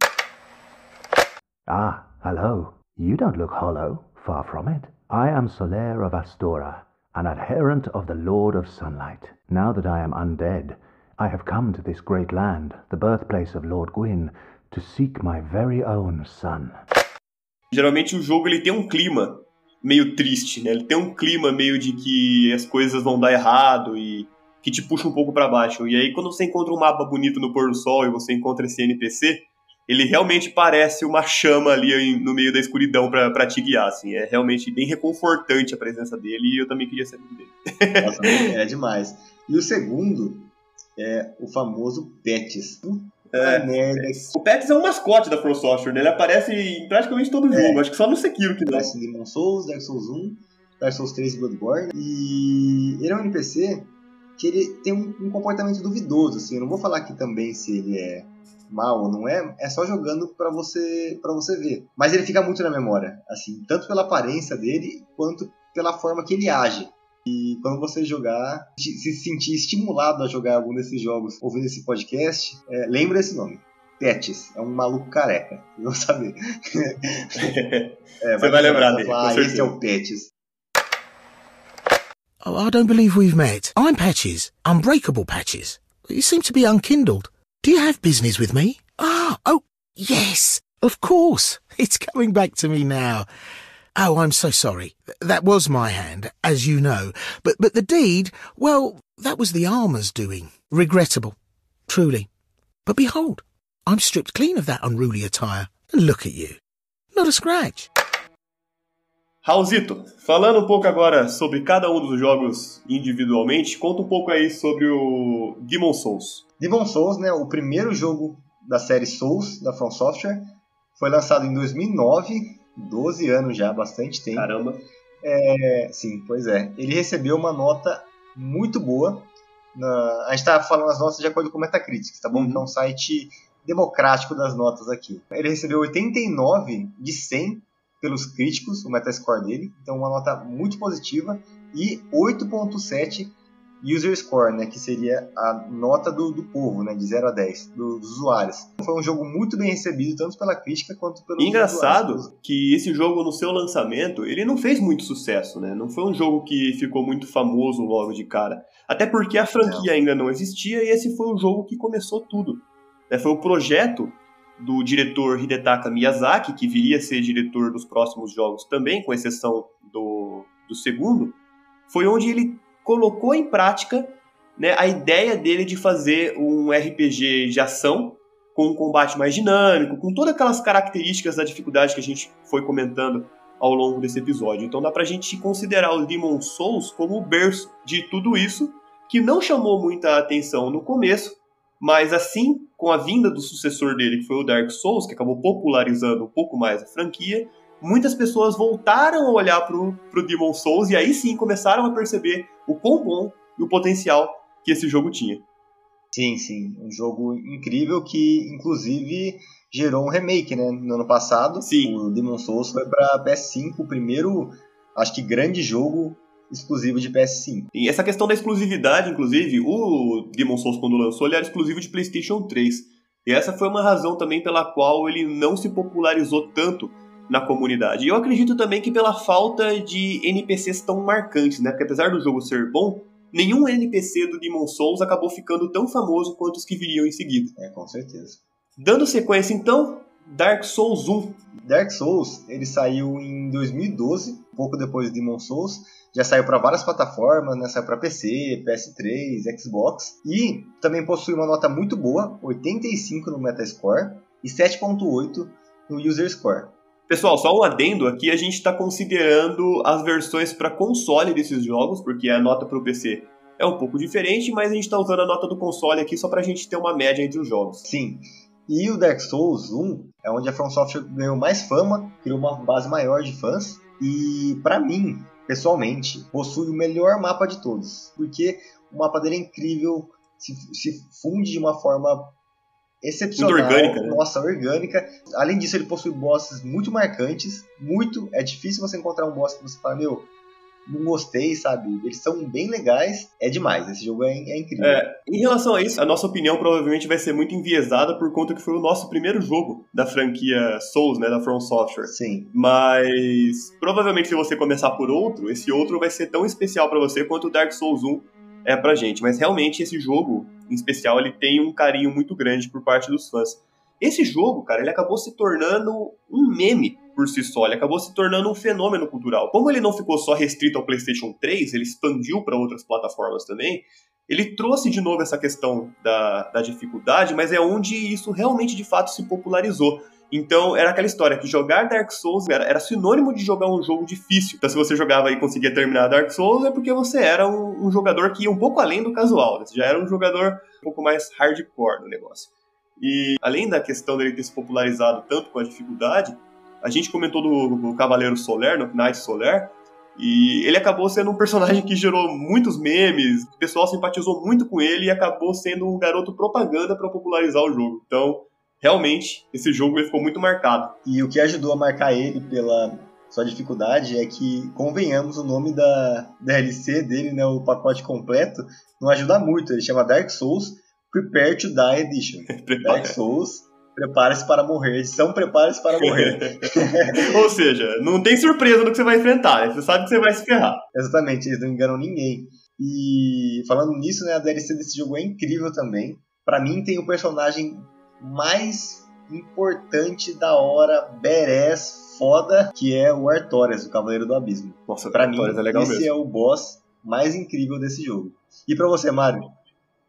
Ah, hello. You don't look hollow. Far from it. I am Soler of Astora. an adherent of the Lord of Sunlight. Now that I am undead, I have come to this great land, the birthplace of Lord Gwyn, to seek my very own son.
Geralmente o jogo ele tem um clima meio triste, né? Ele tem um clima meio de que as coisas vão dar errado e que te puxa um pouco para baixo. E aí quando você encontra um mapa bonito no pôr do sol e você encontra esse NPC, ele realmente parece uma chama ali no meio da escuridão para te guiar, assim. É realmente bem reconfortante a presença dele e eu também queria ser amigo
dele. Nossa, [laughs] é demais. E o segundo é o famoso Pets.
É, merda. O Pets é um mascote da From Software, né? Ele aparece em praticamente todo é. jogo, acho que só no Sekiro que não.
Aparece em Demon Souls, Dark Souls 1, Dark Souls 3 e Bloodborne. E ele é um NPC que ele tem um, um comportamento duvidoso, assim. Eu não vou falar aqui também se ele é mal ou não é, é só jogando para você para você ver. Mas ele fica muito na memória, assim, tanto pela aparência dele quanto pela forma que ele age. E quando você jogar, se sentir estimulado a jogar algum desses jogos ouvindo esse podcast, é, lembra esse nome. Pets, é um maluco careca. Vocês vão saber. [laughs]
é, você vai lembrar dele.
Ah, esse é o Pets.
Oh, I don't believe we've met. I'm Patches, Unbreakable Patches. You seem to be unkindled. Do you have business with me? Ah, oh, yes, of course. [laughs] It's coming back to me now. Oh, I'm so sorry. That was my hand, as you know. But, but the deed, well, that was the armour's doing. Regrettable. Truly. But behold, I'm stripped clean of that unruly attire. And look at you. Not a scratch.
Raulzito, falando um pouco agora sobre cada um dos jogos individualmente, conta um pouco aí sobre o Demon Souls.
Demon Souls, né, o primeiro jogo da série Souls da From Software, foi lançado em 2009, 12 anos já, bastante tempo.
Caramba.
É, sim, pois é. Ele recebeu uma nota muito boa. Na, a gente está falando as notas de acordo com o Metacritic, tá bom? Uhum. Que é um site democrático das notas aqui. Ele recebeu 89 de 100 pelos críticos, o Metascore dele, então uma nota muito positiva, e 8.7 user score, né, que seria a nota do, do povo, né, de 0 a 10, do, dos usuários. Foi um jogo muito bem recebido, tanto pela crítica quanto pelo
Engraçado usuários. que esse jogo, no seu lançamento, ele não fez muito sucesso, né? Não foi um jogo que ficou muito famoso logo de cara. Até porque a franquia não. ainda não existia e esse foi o jogo que começou tudo. É, foi o projeto do diretor Hidetaka Miyazaki, que viria a ser diretor dos próximos jogos também, com exceção do, do segundo, foi onde ele colocou em prática né, a ideia dele de fazer um RPG de ação com um combate mais dinâmico, com todas aquelas características da dificuldade que a gente foi comentando ao longo desse episódio. Então dá pra gente considerar o Demon Souls como o berço de tudo isso, que não chamou muita atenção no começo, mas assim, com a vinda do sucessor dele, que foi o Dark Souls, que acabou popularizando um pouco mais a franquia, muitas pessoas voltaram a olhar pro, pro Demon Souls e aí sim começaram a perceber o quão bom e o potencial que esse jogo tinha.
Sim, sim. Um jogo incrível que, inclusive, gerou um remake, né? No ano passado.
Sim.
O Demon Souls foi para PS5, o primeiro, acho que grande jogo exclusivo de PS5.
E essa questão da exclusividade, inclusive, o Demon Souls quando lançou, ele era exclusivo de PlayStation 3. E essa foi uma razão também pela qual ele não se popularizou tanto na comunidade. E eu acredito também que pela falta de NPCs tão marcantes, né? Porque apesar do jogo ser bom, nenhum NPC do Demon Souls acabou ficando tão famoso quanto os que viriam em seguida.
É, com certeza.
Dando sequência então, Dark Souls 1.
Dark Souls, ele saiu em 2012, pouco depois de Demon Souls. Já saiu para várias plataformas, né? Saiu para PC, PS3, Xbox. E também possui uma nota muito boa, 85 no Metascore e 7.8 no User Score.
Pessoal, só um adendo aqui, a gente está considerando as versões para console desses jogos, porque a nota para o PC é um pouco diferente, mas a gente está usando a nota do console aqui só para a gente ter uma média entre os jogos.
Sim. E o Dark Souls 1 é onde a From Software ganhou mais fama, criou uma base maior de fãs. E para mim, pessoalmente, possui o melhor mapa de todos, porque o mapa dele é incrível, se, se funde de uma forma excepcional.
Muito orgânica, né?
Nossa, orgânica. Além disso, ele possui bosses muito marcantes. Muito. É difícil você encontrar um boss que você fala, meu, não gostei, sabe? Eles são bem legais. É demais. Esse jogo é, é incrível.
É, em relação a isso, a nossa opinião provavelmente vai ser muito enviesada por conta que foi o nosso primeiro jogo da franquia Souls, né? Da From Software.
Sim.
Mas provavelmente se você começar por outro, esse outro vai ser tão especial para você quanto o Dark Souls 1 é pra gente. Mas realmente esse jogo, em especial, ele tem um carinho muito grande por parte dos fãs. Esse jogo, cara, ele acabou se tornando um meme por si só, ele acabou se tornando um fenômeno cultural. Como ele não ficou só restrito ao PlayStation 3, ele expandiu para outras plataformas também. Ele trouxe de novo essa questão da, da dificuldade, mas é onde isso realmente de fato se popularizou. Então era aquela história que jogar Dark Souls era, era, sinônimo de jogar um jogo difícil. Então se você jogava e conseguia terminar Dark Souls é porque você era um, um jogador que ia um pouco além do casual. Né? Você já era um jogador um pouco mais hardcore no negócio. E além da questão dele ter se popularizado tanto com a dificuldade, a gente comentou do, do Cavaleiro Solar, no Knight Solar, e ele acabou sendo um personagem que gerou muitos memes, o pessoal simpatizou muito com ele e acabou sendo um garoto propaganda para popularizar o jogo. Então, realmente, esse jogo ele ficou muito marcado.
E o que ajudou a marcar ele pela sua dificuldade é que, convenhamos, o nome da DLC dele, né, o pacote completo, não ajuda muito. Ele chama Dark Souls Prepare to Die Edition. [laughs] Dark Souls Prepare-se para morrer. Edição Prepare-se para morrer. [laughs]
Ou seja, não tem surpresa no que você vai enfrentar. Né? Você sabe que você vai se ferrar.
Exatamente, eles não enganam ninguém. E falando nisso, né, a DLC desse jogo é incrível também. Para mim tem o personagem mais importante da hora, badass, foda, que é o Artorias, o Cavaleiro do Abismo.
Nossa, pra mim, é legal
esse
mesmo.
é o boss mais incrível desse jogo. E para você, Mário?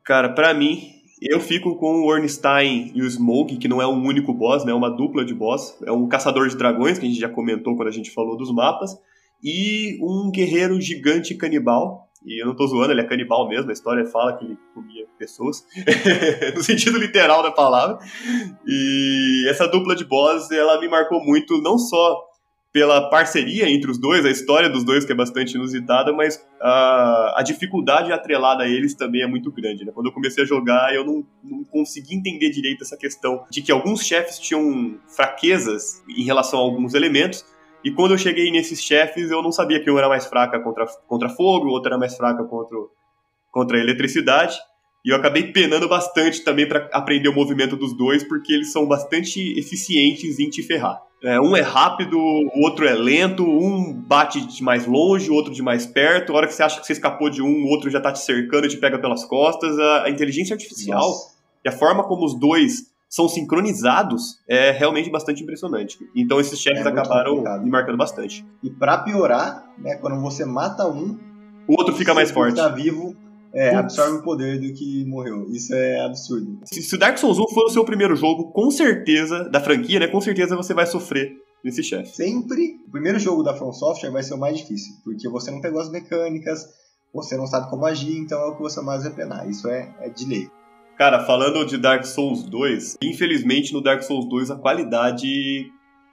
Cara, para mim, eu fico com o Ornstein e o Smoke, que não é um único boss, né? É uma dupla de boss. É um caçador de dragões, que a gente já comentou quando a gente falou dos mapas. E um guerreiro gigante canibal, e eu não tô zoando, ele é canibal mesmo, a história fala que ele comia pessoas, [laughs] no sentido literal da palavra. E essa dupla de boss, ela me marcou muito, não só pela parceria entre os dois, a história dos dois que é bastante inusitada, mas a, a dificuldade atrelada a eles também é muito grande. Né? Quando eu comecei a jogar, eu não, não consegui entender direito essa questão de que alguns chefes tinham fraquezas em relação a alguns elementos, e quando eu cheguei nesses chefes, eu não sabia que um era mais fraca contra, contra fogo, o outro era mais fraca contra, contra a eletricidade. E eu acabei penando bastante também para aprender o movimento dos dois, porque eles são bastante eficientes em te ferrar. É, um é rápido, o outro é lento, um bate de mais longe, o outro de mais perto. A hora que você acha que você escapou de um, o outro já tá te cercando e te pega pelas costas. A, a inteligência artificial Nossa. e a forma como os dois são sincronizados é realmente bastante impressionante. Então esses chefes é acabaram complicado. me marcando bastante.
E para piorar, né, quando você mata um,
o outro fica mais forte.
Tá vivo, é, absorve o poder do que morreu. Isso é absurdo.
Se, se Dark Souls 1 for o seu primeiro jogo, com certeza, da franquia, né? Com certeza você vai sofrer nesse chefe.
Sempre, o primeiro jogo da From Software vai ser o mais difícil, porque você não pegou as mecânicas, você não sabe como agir, então é o que você mais vai penar. Isso é, é de lei.
Cara, falando de Dark Souls 2, infelizmente no Dark Souls 2 a qualidade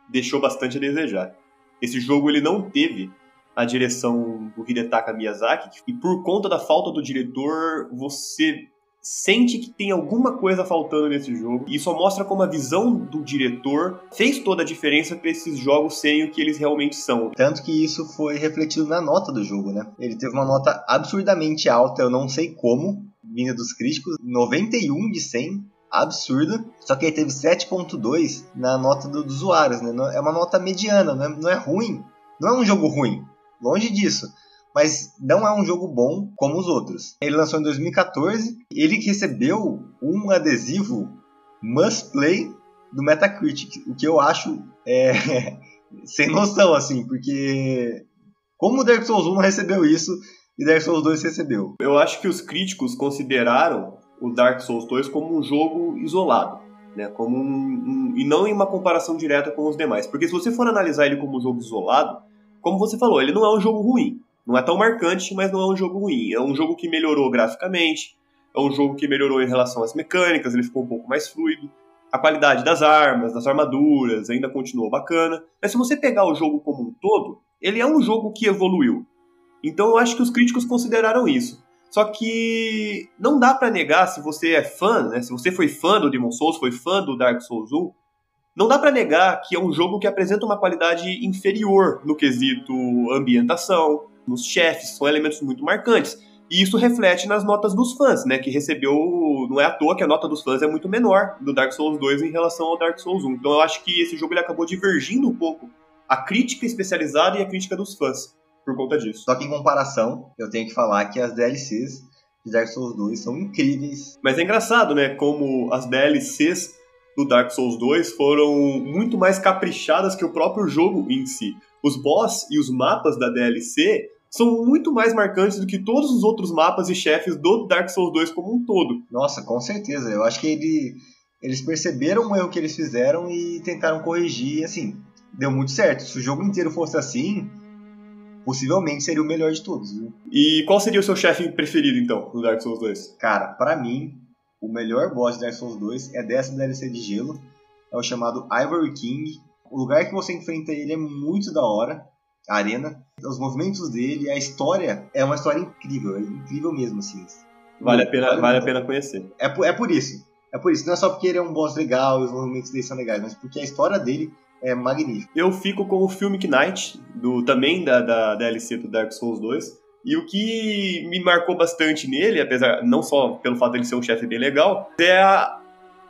deixou bastante a desejar. Esse jogo ele não teve a direção do Hidetaka Miyazaki e por conta da falta do diretor, você sente que tem alguma coisa faltando nesse jogo. E só mostra como a visão do diretor fez toda a diferença para esses jogos serem o que eles realmente são.
Tanto que isso foi refletido na nota do jogo, né? Ele teve uma nota absurdamente alta, eu não sei como, vinda dos críticos, 91 de 100, absurda. Só que ele teve 7.2 na nota do, dos usuários, né? É uma nota mediana, não é, não é ruim. Não é um jogo ruim, longe disso. Mas não é um jogo bom como os outros. Ele lançou em 2014, ele recebeu um adesivo Must Play do Metacritic, o que eu acho é, [laughs] sem noção, assim, porque como o Dark Souls 1 não recebeu isso, e Dark Souls 2 recebeu.
Eu acho que os críticos consideraram o Dark Souls 2 como um jogo isolado, né? Como um, um, e não em uma comparação direta com os demais. Porque se você for analisar ele como um jogo isolado, como você falou, ele não é um jogo ruim. Não é tão marcante, mas não é um jogo ruim. É um jogo que melhorou graficamente, é um jogo que melhorou em relação às mecânicas, ele ficou um pouco mais fluido. A qualidade das armas, das armaduras ainda continuou bacana. Mas se você pegar o jogo como um todo, ele é um jogo que evoluiu. Então eu acho que os críticos consideraram isso. Só que não dá para negar, se você é fã, né, se você foi fã do Demon Souls, foi fã do Dark Souls 1, não dá para negar que é um jogo que apresenta uma qualidade inferior no quesito ambientação, nos chefes, são elementos muito marcantes. E isso reflete nas notas dos fãs, né? Que recebeu. Não é à toa que a nota dos fãs é muito menor do Dark Souls 2 em relação ao Dark Souls 1. Então eu acho que esse jogo ele acabou divergindo um pouco a crítica especializada e a crítica dos fãs por conta disso.
Só que em comparação, eu tenho que falar que as DLCs de Dark Souls 2 são incríveis.
Mas é engraçado, né? Como as DLCs do Dark Souls 2 foram muito mais caprichadas que o próprio jogo em si. Os boss e os mapas da DLC são muito mais marcantes do que todos os outros mapas e chefes do Dark Souls 2 como um todo.
Nossa, com certeza. Eu acho que ele, eles perceberam o erro que eles fizeram e tentaram corrigir. Assim, deu muito certo. Se o jogo inteiro fosse assim, possivelmente seria o melhor de todos, viu?
E qual seria o seu chefe preferido, então, no Dark Souls 2?
Cara, para mim, o melhor boss de Dark Souls 2 é dessa DLC de gelo. É o chamado Ivory King. O lugar que você enfrenta ele é muito da hora. A arena, os movimentos dele, a história é uma história incrível, é incrível mesmo, assim.
Vale a pena, vale a pena conhecer.
É por, é por isso. É por isso. Não é só porque ele é um boss legal e os movimentos dele são legais, mas porque a história dele é magnífico.
Eu fico com o Filmic Knight, do, também da, da DLC do Dark Souls 2. E o que me marcou bastante nele, apesar não só pelo fato de ele ser um chefe bem legal, é a,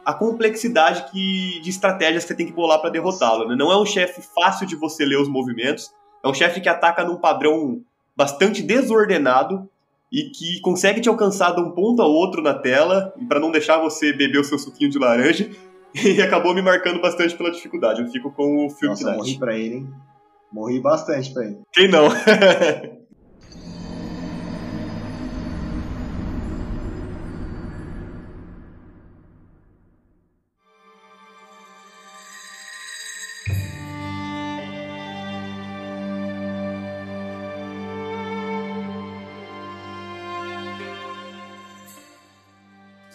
a complexidade que, de estratégias que você tem que bolar para derrotá-lo. Né? Não é um chefe fácil de você ler os movimentos, é um chefe que ataca num padrão bastante desordenado e que consegue te alcançar de um ponto a outro na tela, para não deixar você beber o seu suquinho de laranja, [laughs] e acabou me marcando bastante pela dificuldade. Eu fico com o filme
Nossa, Knight. morri pra ele, hein? Morri bastante pra ele.
Quem não? [laughs]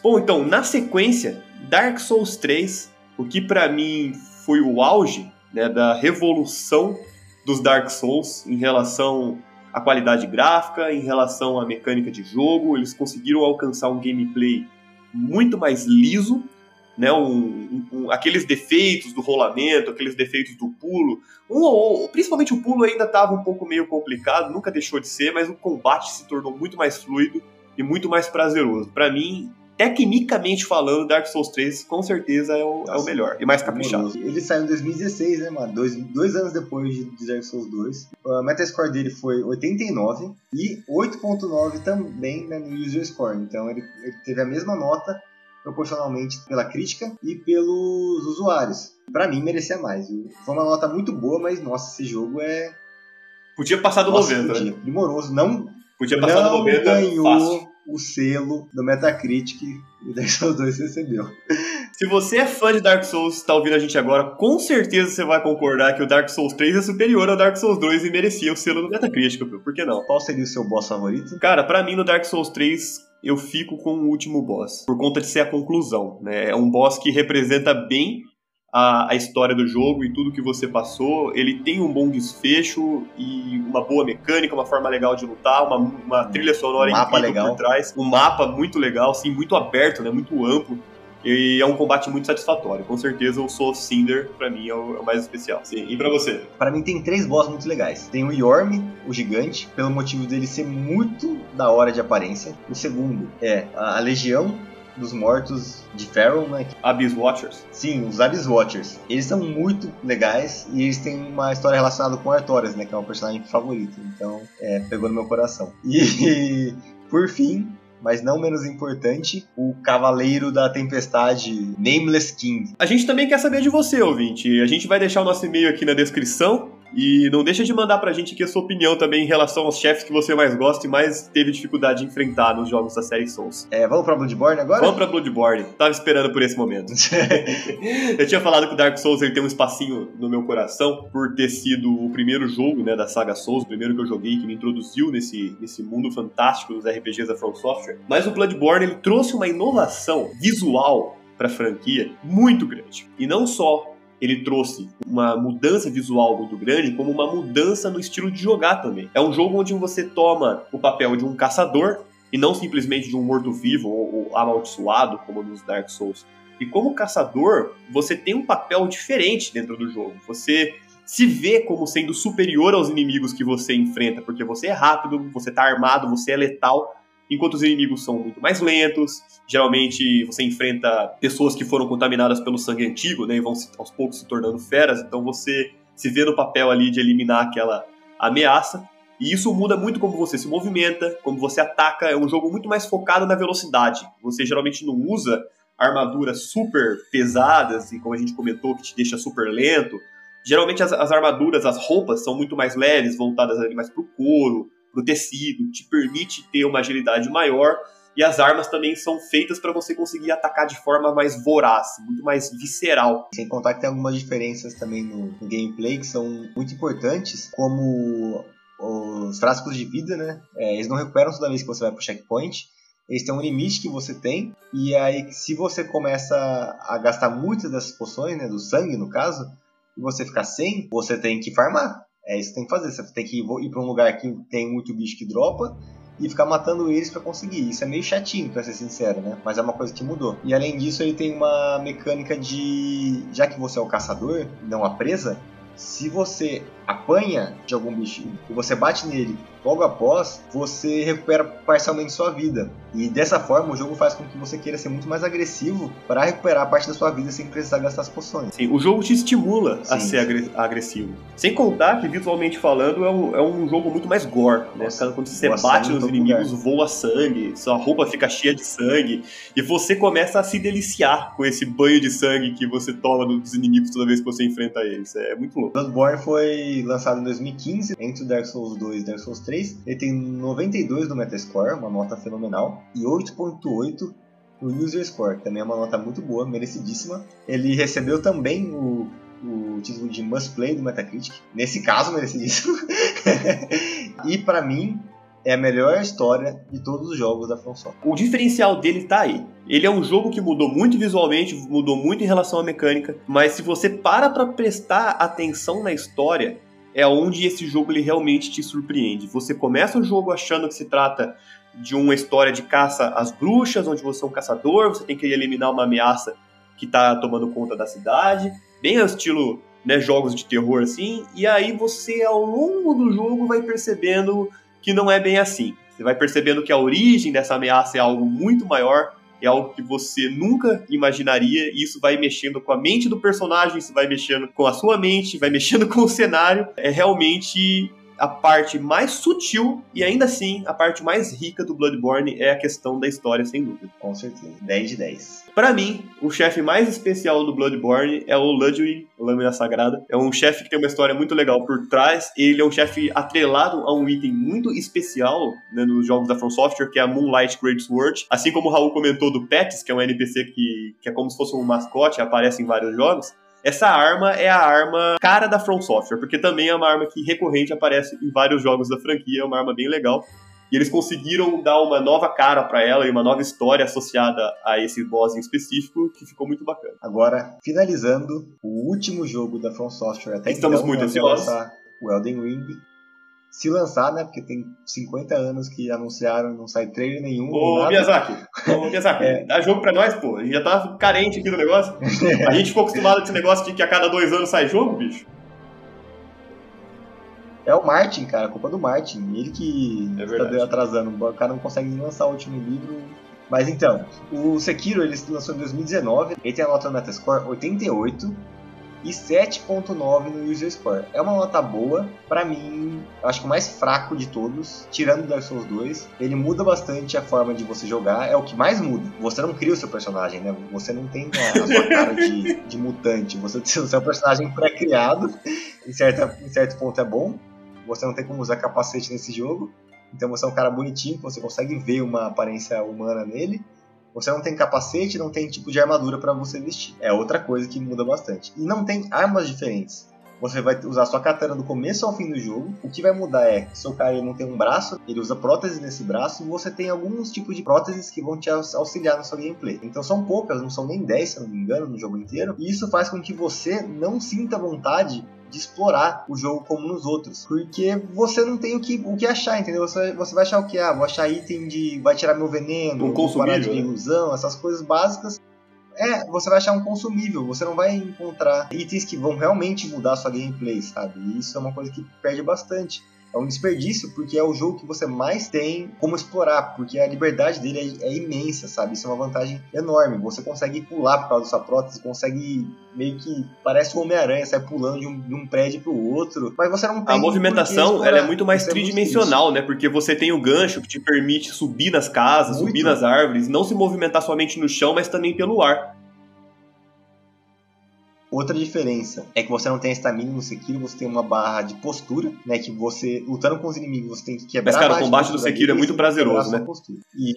Bom, então, na sequência, Dark Souls 3, o que para mim foi o auge né, da revolução dos Dark Souls em relação à qualidade gráfica, em relação à mecânica de jogo. Eles conseguiram alcançar um gameplay muito mais liso, né? Um, um, aqueles defeitos do rolamento, aqueles defeitos do pulo. Um, principalmente o pulo ainda estava um pouco meio complicado, nunca deixou de ser, mas o combate se tornou muito mais fluido e muito mais prazeroso. Para mim, tecnicamente falando, Dark Souls 3 com certeza é o, é o melhor e mais caprichado.
Ele saiu em 2016, né, mano? Dois, dois anos depois de Dark Souls 2. A Metascore dele foi 89 e 8.9 também né, no User Score. Então ele, ele teve a mesma nota proporcionalmente pela crítica e pelos usuários. Para mim merecia mais. Foi uma nota muito boa, mas nossa, esse jogo é
podia passar do nossa, 90.
Podia, né? primoroso, não
podia passar
não
do 90
ganhou
fácil
o selo do Metacritic e Dark Souls 2 recebeu.
Se você é fã de Dark Souls e está ouvindo a gente agora, com certeza você vai concordar que o Dark Souls 3 é superior ao Dark Souls 2 e merecia o selo do Metacritic, por que não?
Qual seria o seu boss favorito?
Cara, para mim no Dark Souls 3 eu fico com o último boss, por conta de ser a conclusão, né? É um boss que representa bem a, a, história do jogo e tudo que você passou. Ele tem um bom desfecho e uma boa mecânica, uma forma legal de lutar, uma, uma trilha sonora
um mapa legal.
por trás, um mapa muito legal, sim, muito aberto, né, muito amplo. E é um combate muito satisfatório. Com certeza o Soul Cinder, pra mim, é o, é mais especial. Sim. E pra você?
Para mim tem três boss muito legais. Tem o Yorm, o gigante, pelo motivo dele ser muito da hora de aparência. O segundo é a Legião, dos mortos de Pharaoh, né?
Abyss Watchers?
Sim, os Abyss Watchers. Eles são muito legais e eles têm uma história relacionada com Artorias, né? Que é um personagem favorito. Então, é, pegou no meu coração. E, [laughs] por fim, mas não menos importante, o Cavaleiro da Tempestade, Nameless King.
A gente também quer saber de você, ouvinte. A gente vai deixar o nosso e-mail aqui na descrição. E não deixa de mandar pra gente aqui a sua opinião também em relação aos chefes que você mais gosta e mais teve dificuldade de enfrentar nos jogos da série Souls.
É, vamos pra Bloodborne agora?
Vamos pra Bloodborne. Tava esperando por esse momento. [laughs] eu tinha falado que o Dark Souls ele tem um espacinho no meu coração por ter sido o primeiro jogo né, da saga Souls, o primeiro que eu joguei, que me introduziu nesse, nesse mundo fantástico dos RPGs da From Software. Mas o Bloodborne ele trouxe uma inovação visual para a franquia muito grande. E não só ele trouxe uma mudança visual muito grande, como uma mudança no estilo de jogar também. É um jogo onde você toma o papel de um caçador e não simplesmente de um morto-vivo ou, ou amaldiçoado, como nos Dark Souls. E como caçador, você tem um papel diferente dentro do jogo. Você se vê como sendo superior aos inimigos que você enfrenta, porque você é rápido, você está armado, você é letal enquanto os inimigos são muito mais lentos. Geralmente você enfrenta pessoas que foram contaminadas pelo sangue antigo, né, e vão aos poucos se tornando feras, então você se vê no papel ali de eliminar aquela ameaça. E isso muda muito como você se movimenta, como você ataca. É um jogo muito mais focado na velocidade. Você geralmente não usa armaduras super pesadas e, como a gente comentou, que te deixa super lento. Geralmente as, as armaduras, as roupas são muito mais leves, voltadas ali mais pro couro, para tecido, te permite ter uma agilidade maior e as armas também são feitas para você conseguir atacar de forma mais voraz, muito mais visceral.
Sem contar que tem algumas diferenças também no, no gameplay que são muito importantes, como os frascos de vida, né? É, eles não recuperam toda vez que você vai pro checkpoint. Eles têm um limite que você tem, e aí se você começa a gastar muitas dessas poções, né, do sangue no caso, e você ficar sem, você tem que farmar. É isso que tem que fazer. Você tem que ir para um lugar que tem muito bicho que dropa e ficar matando eles para conseguir. Isso é meio chatinho, para ser sincero, né? Mas é uma coisa que mudou. E além disso, ele tem uma mecânica de. Já que você é o caçador, não a presa, se você apanha de algum bicho e você bate nele logo após, você recupera parcialmente sua vida. E dessa forma, o jogo faz com que você queira ser muito mais agressivo para recuperar parte da sua vida sem precisar gastar as poções.
Sim, o jogo te estimula Sim. a ser agressivo. Sem contar que, visualmente falando, é um, é um jogo muito mais gore. Né? Nossa, Quando você bate nos inimigos, lugar. voa sangue, sua roupa fica cheia de sangue, e você começa a se deliciar com esse banho de sangue que você toma dos inimigos toda vez que você enfrenta eles. É muito louco.
Bloodborne foi lançado em 2015, entre o Dark Souls 2 e Dark Souls 3. Ele tem 92 no Metascore, uma nota fenomenal, e 8.8 no User Score, também é uma nota muito boa, merecidíssima. Ele recebeu também o, o título de Must Play do Metacritic, nesse caso merecidíssimo. [laughs] e para mim, é a melhor história de todos os jogos da From Software.
O diferencial dele tá aí. Ele é um jogo que mudou muito visualmente, mudou muito em relação à mecânica, mas se você para para prestar atenção na história, é onde esse jogo ele realmente te surpreende. Você começa o jogo achando que se trata de uma história de caça às bruxas, onde você é um caçador, você tem que eliminar uma ameaça que está tomando conta da cidade, bem ao estilo né, jogos de terror assim, e aí você ao longo do jogo vai percebendo que não é bem assim. Você vai percebendo que a origem dessa ameaça é algo muito maior, é algo que você nunca imaginaria, e isso vai mexendo com a mente do personagem, isso vai mexendo com a sua mente, vai mexendo [laughs] com o cenário. É realmente a parte mais sutil e ainda assim a parte mais rica do Bloodborne é a questão da história, sem dúvida.
Com certeza. 10 de 10.
Para mim, o chefe mais especial do Bloodborne é o Ludwig, o Lâmina Sagrada. É um chefe que tem uma história muito legal por trás. Ele é um chefe atrelado a um item muito especial né, nos jogos da From Software, que é a Moonlight Great Sword. Assim como o Raul comentou do Pets, que é um NPC que, que é como se fosse um mascote, aparece em vários jogos. Essa arma é a arma cara da From Software, porque também é uma arma que recorrente aparece em vários jogos da franquia, é uma arma bem legal. E eles conseguiram dar uma nova cara para ela e uma nova história associada a esse boss em específico, que ficou muito bacana.
Agora, finalizando o último jogo da From Software até
Estamos
então,
muito ansiosos.
O Elden Ring, se lançar, né? Porque tem 50 anos que anunciaram, não sai trailer nenhum.
Ô, Miyazaki, ô, Miyazaki, [laughs] é. dá jogo pra nós, pô. A gente já tá carente aqui do negócio. A gente ficou acostumado com esse negócio de que a cada dois anos sai jogo, bicho.
É o Martin, cara, a culpa do Martin. Ele que é tá atrasando. O cara não consegue nem lançar o último livro. Mas então, o Sekiro ele se lançou em 2019. Ele tem a nota no Metascore 88 e 7.9 no User Score. É uma nota boa, para mim, eu acho que o mais fraco de todos, tirando Dark Souls 2. Ele muda bastante a forma de você jogar, é o que mais muda. Você não cria o seu personagem, né? Você não tem a, sua cara de, de mutante, você tem o seu personagem pré-criado, em, em certo ponto é bom. Você não tem como usar capacete nesse jogo, então você é um cara bonitinho, você consegue ver uma aparência humana nele. Você não tem capacete, não tem tipo de armadura para você vestir. É outra coisa que muda bastante. E não tem armas diferentes. Você vai usar sua katana do começo ao fim do jogo. O que vai mudar é que seu cara não tem um braço, ele usa prótese nesse braço, e você tem alguns tipos de próteses que vão te auxiliar na sua gameplay. Então são poucas, não são nem 10, se eu não me engano, no jogo inteiro. E isso faz com que você não sinta vontade de explorar o jogo como nos outros. Porque você não tem o que, o que achar, entendeu? Você, você vai achar o que? Ah, vou achar item de. vai tirar meu veneno,
um vou parar de
né? ilusão, essas coisas básicas. É, você vai achar um consumível, você não vai encontrar itens que vão realmente mudar sua gameplay, sabe? E isso é uma coisa que perde bastante é um desperdício, porque é o jogo que você mais tem como explorar, porque a liberdade dele é, é imensa, sabe? Isso é uma vantagem enorme. Você consegue pular por causa da sua prótese, consegue meio que parece um Homem-Aranha, sai pulando de um, de um prédio pro outro, mas você não tem.
A movimentação ela é muito mais Isso tridimensional, é muito né? Porque você tem o gancho que te permite subir nas casas, muito. subir nas árvores, não se movimentar somente no chão, mas também pelo ar.
Outra diferença é que você não tem estamina no Sekiro, você tem uma barra de postura, né? Que você, lutando com os inimigos, você tem que quebrar
Mas, cara, o combate do Sekiro é muito prazeroso, né?
E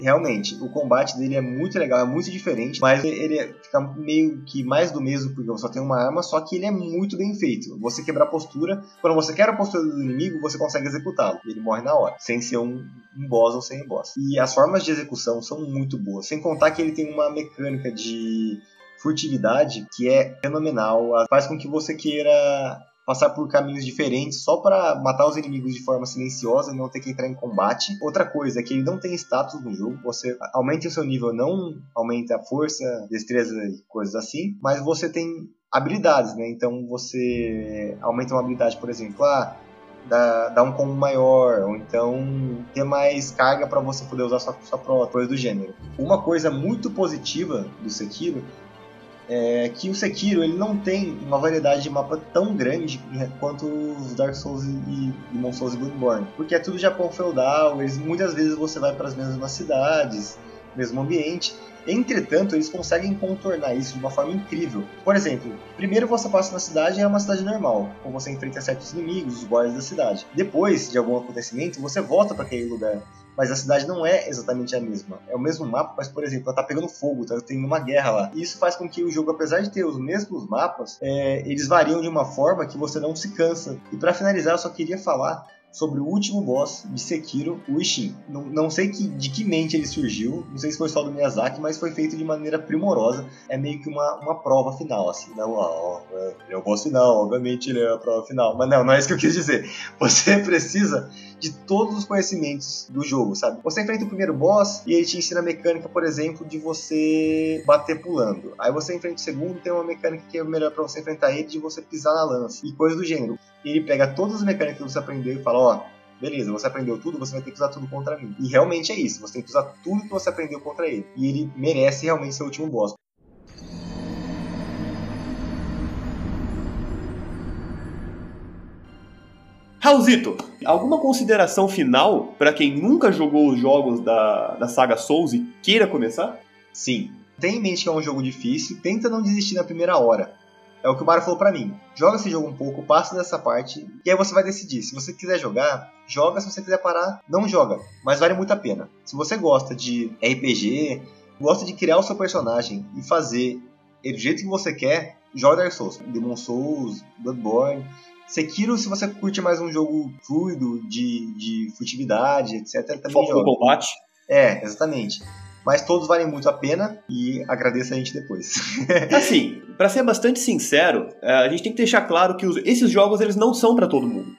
realmente, o combate dele é muito legal, é muito diferente, mas ele fica meio que mais do mesmo, porque você só tem uma arma, só que ele é muito bem feito. Você quebrar a postura, quando você quer a postura do inimigo, você consegue executá-lo. Ele morre na hora, sem ser um, um boss ou sem boss. E as formas de execução são muito boas, sem contar que ele tem uma mecânica de furtividade que é fenomenal, faz com que você queira passar por caminhos diferentes só para matar os inimigos de forma silenciosa e não ter que entrar em combate. Outra coisa é que ele não tem status no jogo, você aumenta o seu nível, não aumenta a força, destreza e coisas assim, mas você tem habilidades, né? Então você aumenta uma habilidade, por exemplo, ah, dá, dá um combo maior, ou então ter mais carga para você poder usar sua, sua coisa do gênero. Uma coisa muito positiva do Sekiro é que o Sekiro ele não tem uma variedade de mapa tão grande quanto os Dark Souls e Demon Souls e Bloodborne, porque é tudo Japão feudal, eles, muitas vezes você vai para as mesmas cidades, mesmo ambiente. Entretanto, eles conseguem contornar isso de uma forma incrível. Por exemplo, primeiro você passa na cidade e é uma cidade normal, com você enfrenta certos inimigos, os guardas da cidade. Depois de algum acontecimento, você volta para aquele lugar mas a cidade não é exatamente a mesma. É o mesmo mapa, mas, por exemplo, ela tá pegando fogo, tá tendo uma guerra lá. E isso faz com que o jogo, apesar de ter os mesmos mapas, é, eles variam de uma forma que você não se cansa. E para finalizar, eu só queria falar sobre o último boss de Sekiro, o Ishin. Não, não sei que, de que mente ele surgiu, não sei se foi só do Miyazaki, mas foi feito de maneira primorosa. É meio que uma, uma prova final, assim. Não, ó, é, é o boss final, obviamente ele é a prova final. Mas não, não é isso que eu quis dizer. [laughs] Você precisa de todos os conhecimentos do jogo, sabe? Você enfrenta o primeiro boss e ele te ensina a mecânica, por exemplo, de você bater pulando. Aí você enfrenta o segundo, tem uma mecânica que é melhor para você enfrentar ele de você pisar na lança e coisa do gênero. Ele pega todas as mecânicas que você aprendeu e fala, ó, beleza, você aprendeu tudo, você vai ter que usar tudo contra mim. E realmente é isso, você tem que usar tudo que você aprendeu contra ele. E ele merece realmente ser o último boss.
Raulzito, alguma consideração final para quem nunca jogou os jogos da, da saga Souls e queira começar?
Sim. Tenha em mente que é um jogo difícil, tenta não desistir na primeira hora. É o que o Mario falou para mim. Joga esse jogo um pouco, passa dessa parte, e aí você vai decidir. Se você quiser jogar, joga. Se você quiser parar, não joga. Mas vale muito a pena. Se você gosta de RPG, gosta de criar o seu personagem e fazer do jeito que você quer, joga Dark Souls. Demon Souls, Bloodborne Sekiro, se você curte mais um jogo fluido, de, de furtividade, etc., também
Foco
joga.
no combate.
É, exatamente. Mas todos valem muito a pena e agradeça a gente depois. [laughs]
assim, para ser bastante sincero, é, a gente tem que deixar claro que os, esses jogos eles não são para todo mundo.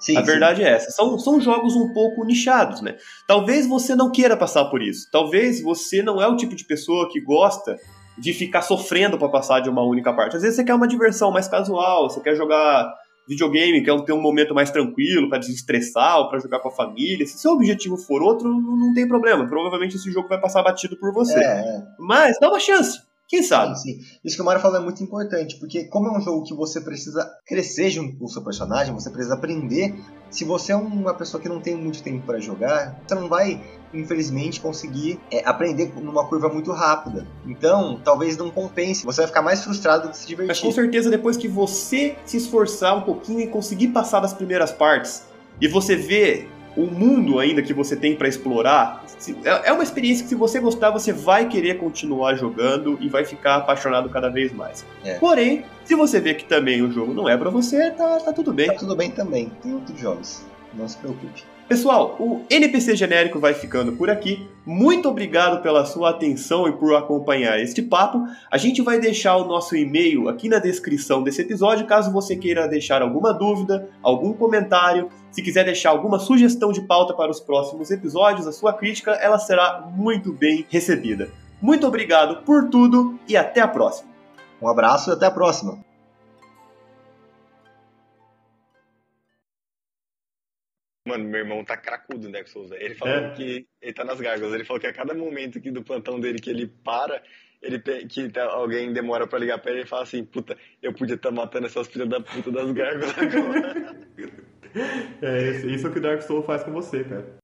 Sim,
a
sim.
verdade é essa. São, são jogos um pouco nichados, né? Talvez você não queira passar por isso. Talvez você não é o tipo de pessoa que gosta de ficar sofrendo para passar de uma única parte. Às vezes você quer uma diversão mais casual, você quer jogar videogame, quer ter um momento mais tranquilo para desestressar ou para jogar com a família. Se seu objetivo for outro, não, não tem problema. Provavelmente esse jogo vai passar batido por você.
É, é.
Mas dá uma chance. Quem sabe?
Sim. Isso que o Mario falou é muito importante, porque como é um jogo que você precisa crescer junto com o seu personagem, você precisa aprender. Se você é uma pessoa que não tem muito tempo para jogar, você não vai, infelizmente, conseguir é, aprender numa curva muito rápida. Então, talvez não compense. Você vai ficar mais frustrado do que se divertir.
Mas com certeza, depois que você se esforçar um pouquinho e conseguir passar das primeiras partes, e você vê o mundo ainda que você tem para explorar, é uma experiência que se você gostar, você vai querer continuar jogando e vai ficar apaixonado cada vez mais.
É.
Porém, se você vê que também o jogo não é para você, tá, tá tudo bem.
Tá tudo bem também. Tem outros jogos. Não se preocupe.
Pessoal, o NPC genérico vai ficando por aqui. Muito obrigado pela sua atenção e por acompanhar este papo. A gente vai deixar o nosso e-mail aqui na descrição desse episódio, caso você queira deixar alguma dúvida, algum comentário, se quiser deixar alguma sugestão de pauta para os próximos episódios, a sua crítica ela será muito bem recebida. Muito obrigado por tudo e até a próxima.
Um abraço e até a próxima.
Mano, meu irmão tá cracudo no Dark Souls. velho. Ele falou
É?
que ele tá nas gárgulas. Ele falou que a cada momento aqui do plantão dele que ele para, ele que tá- alguém demora pra ligar pra ele, ele fala assim: Puta, eu podia estar matando essas filhas da puta das gárgulas [laughs] agora.
É isso, isso é o que o Dark Souls faz com você, cara.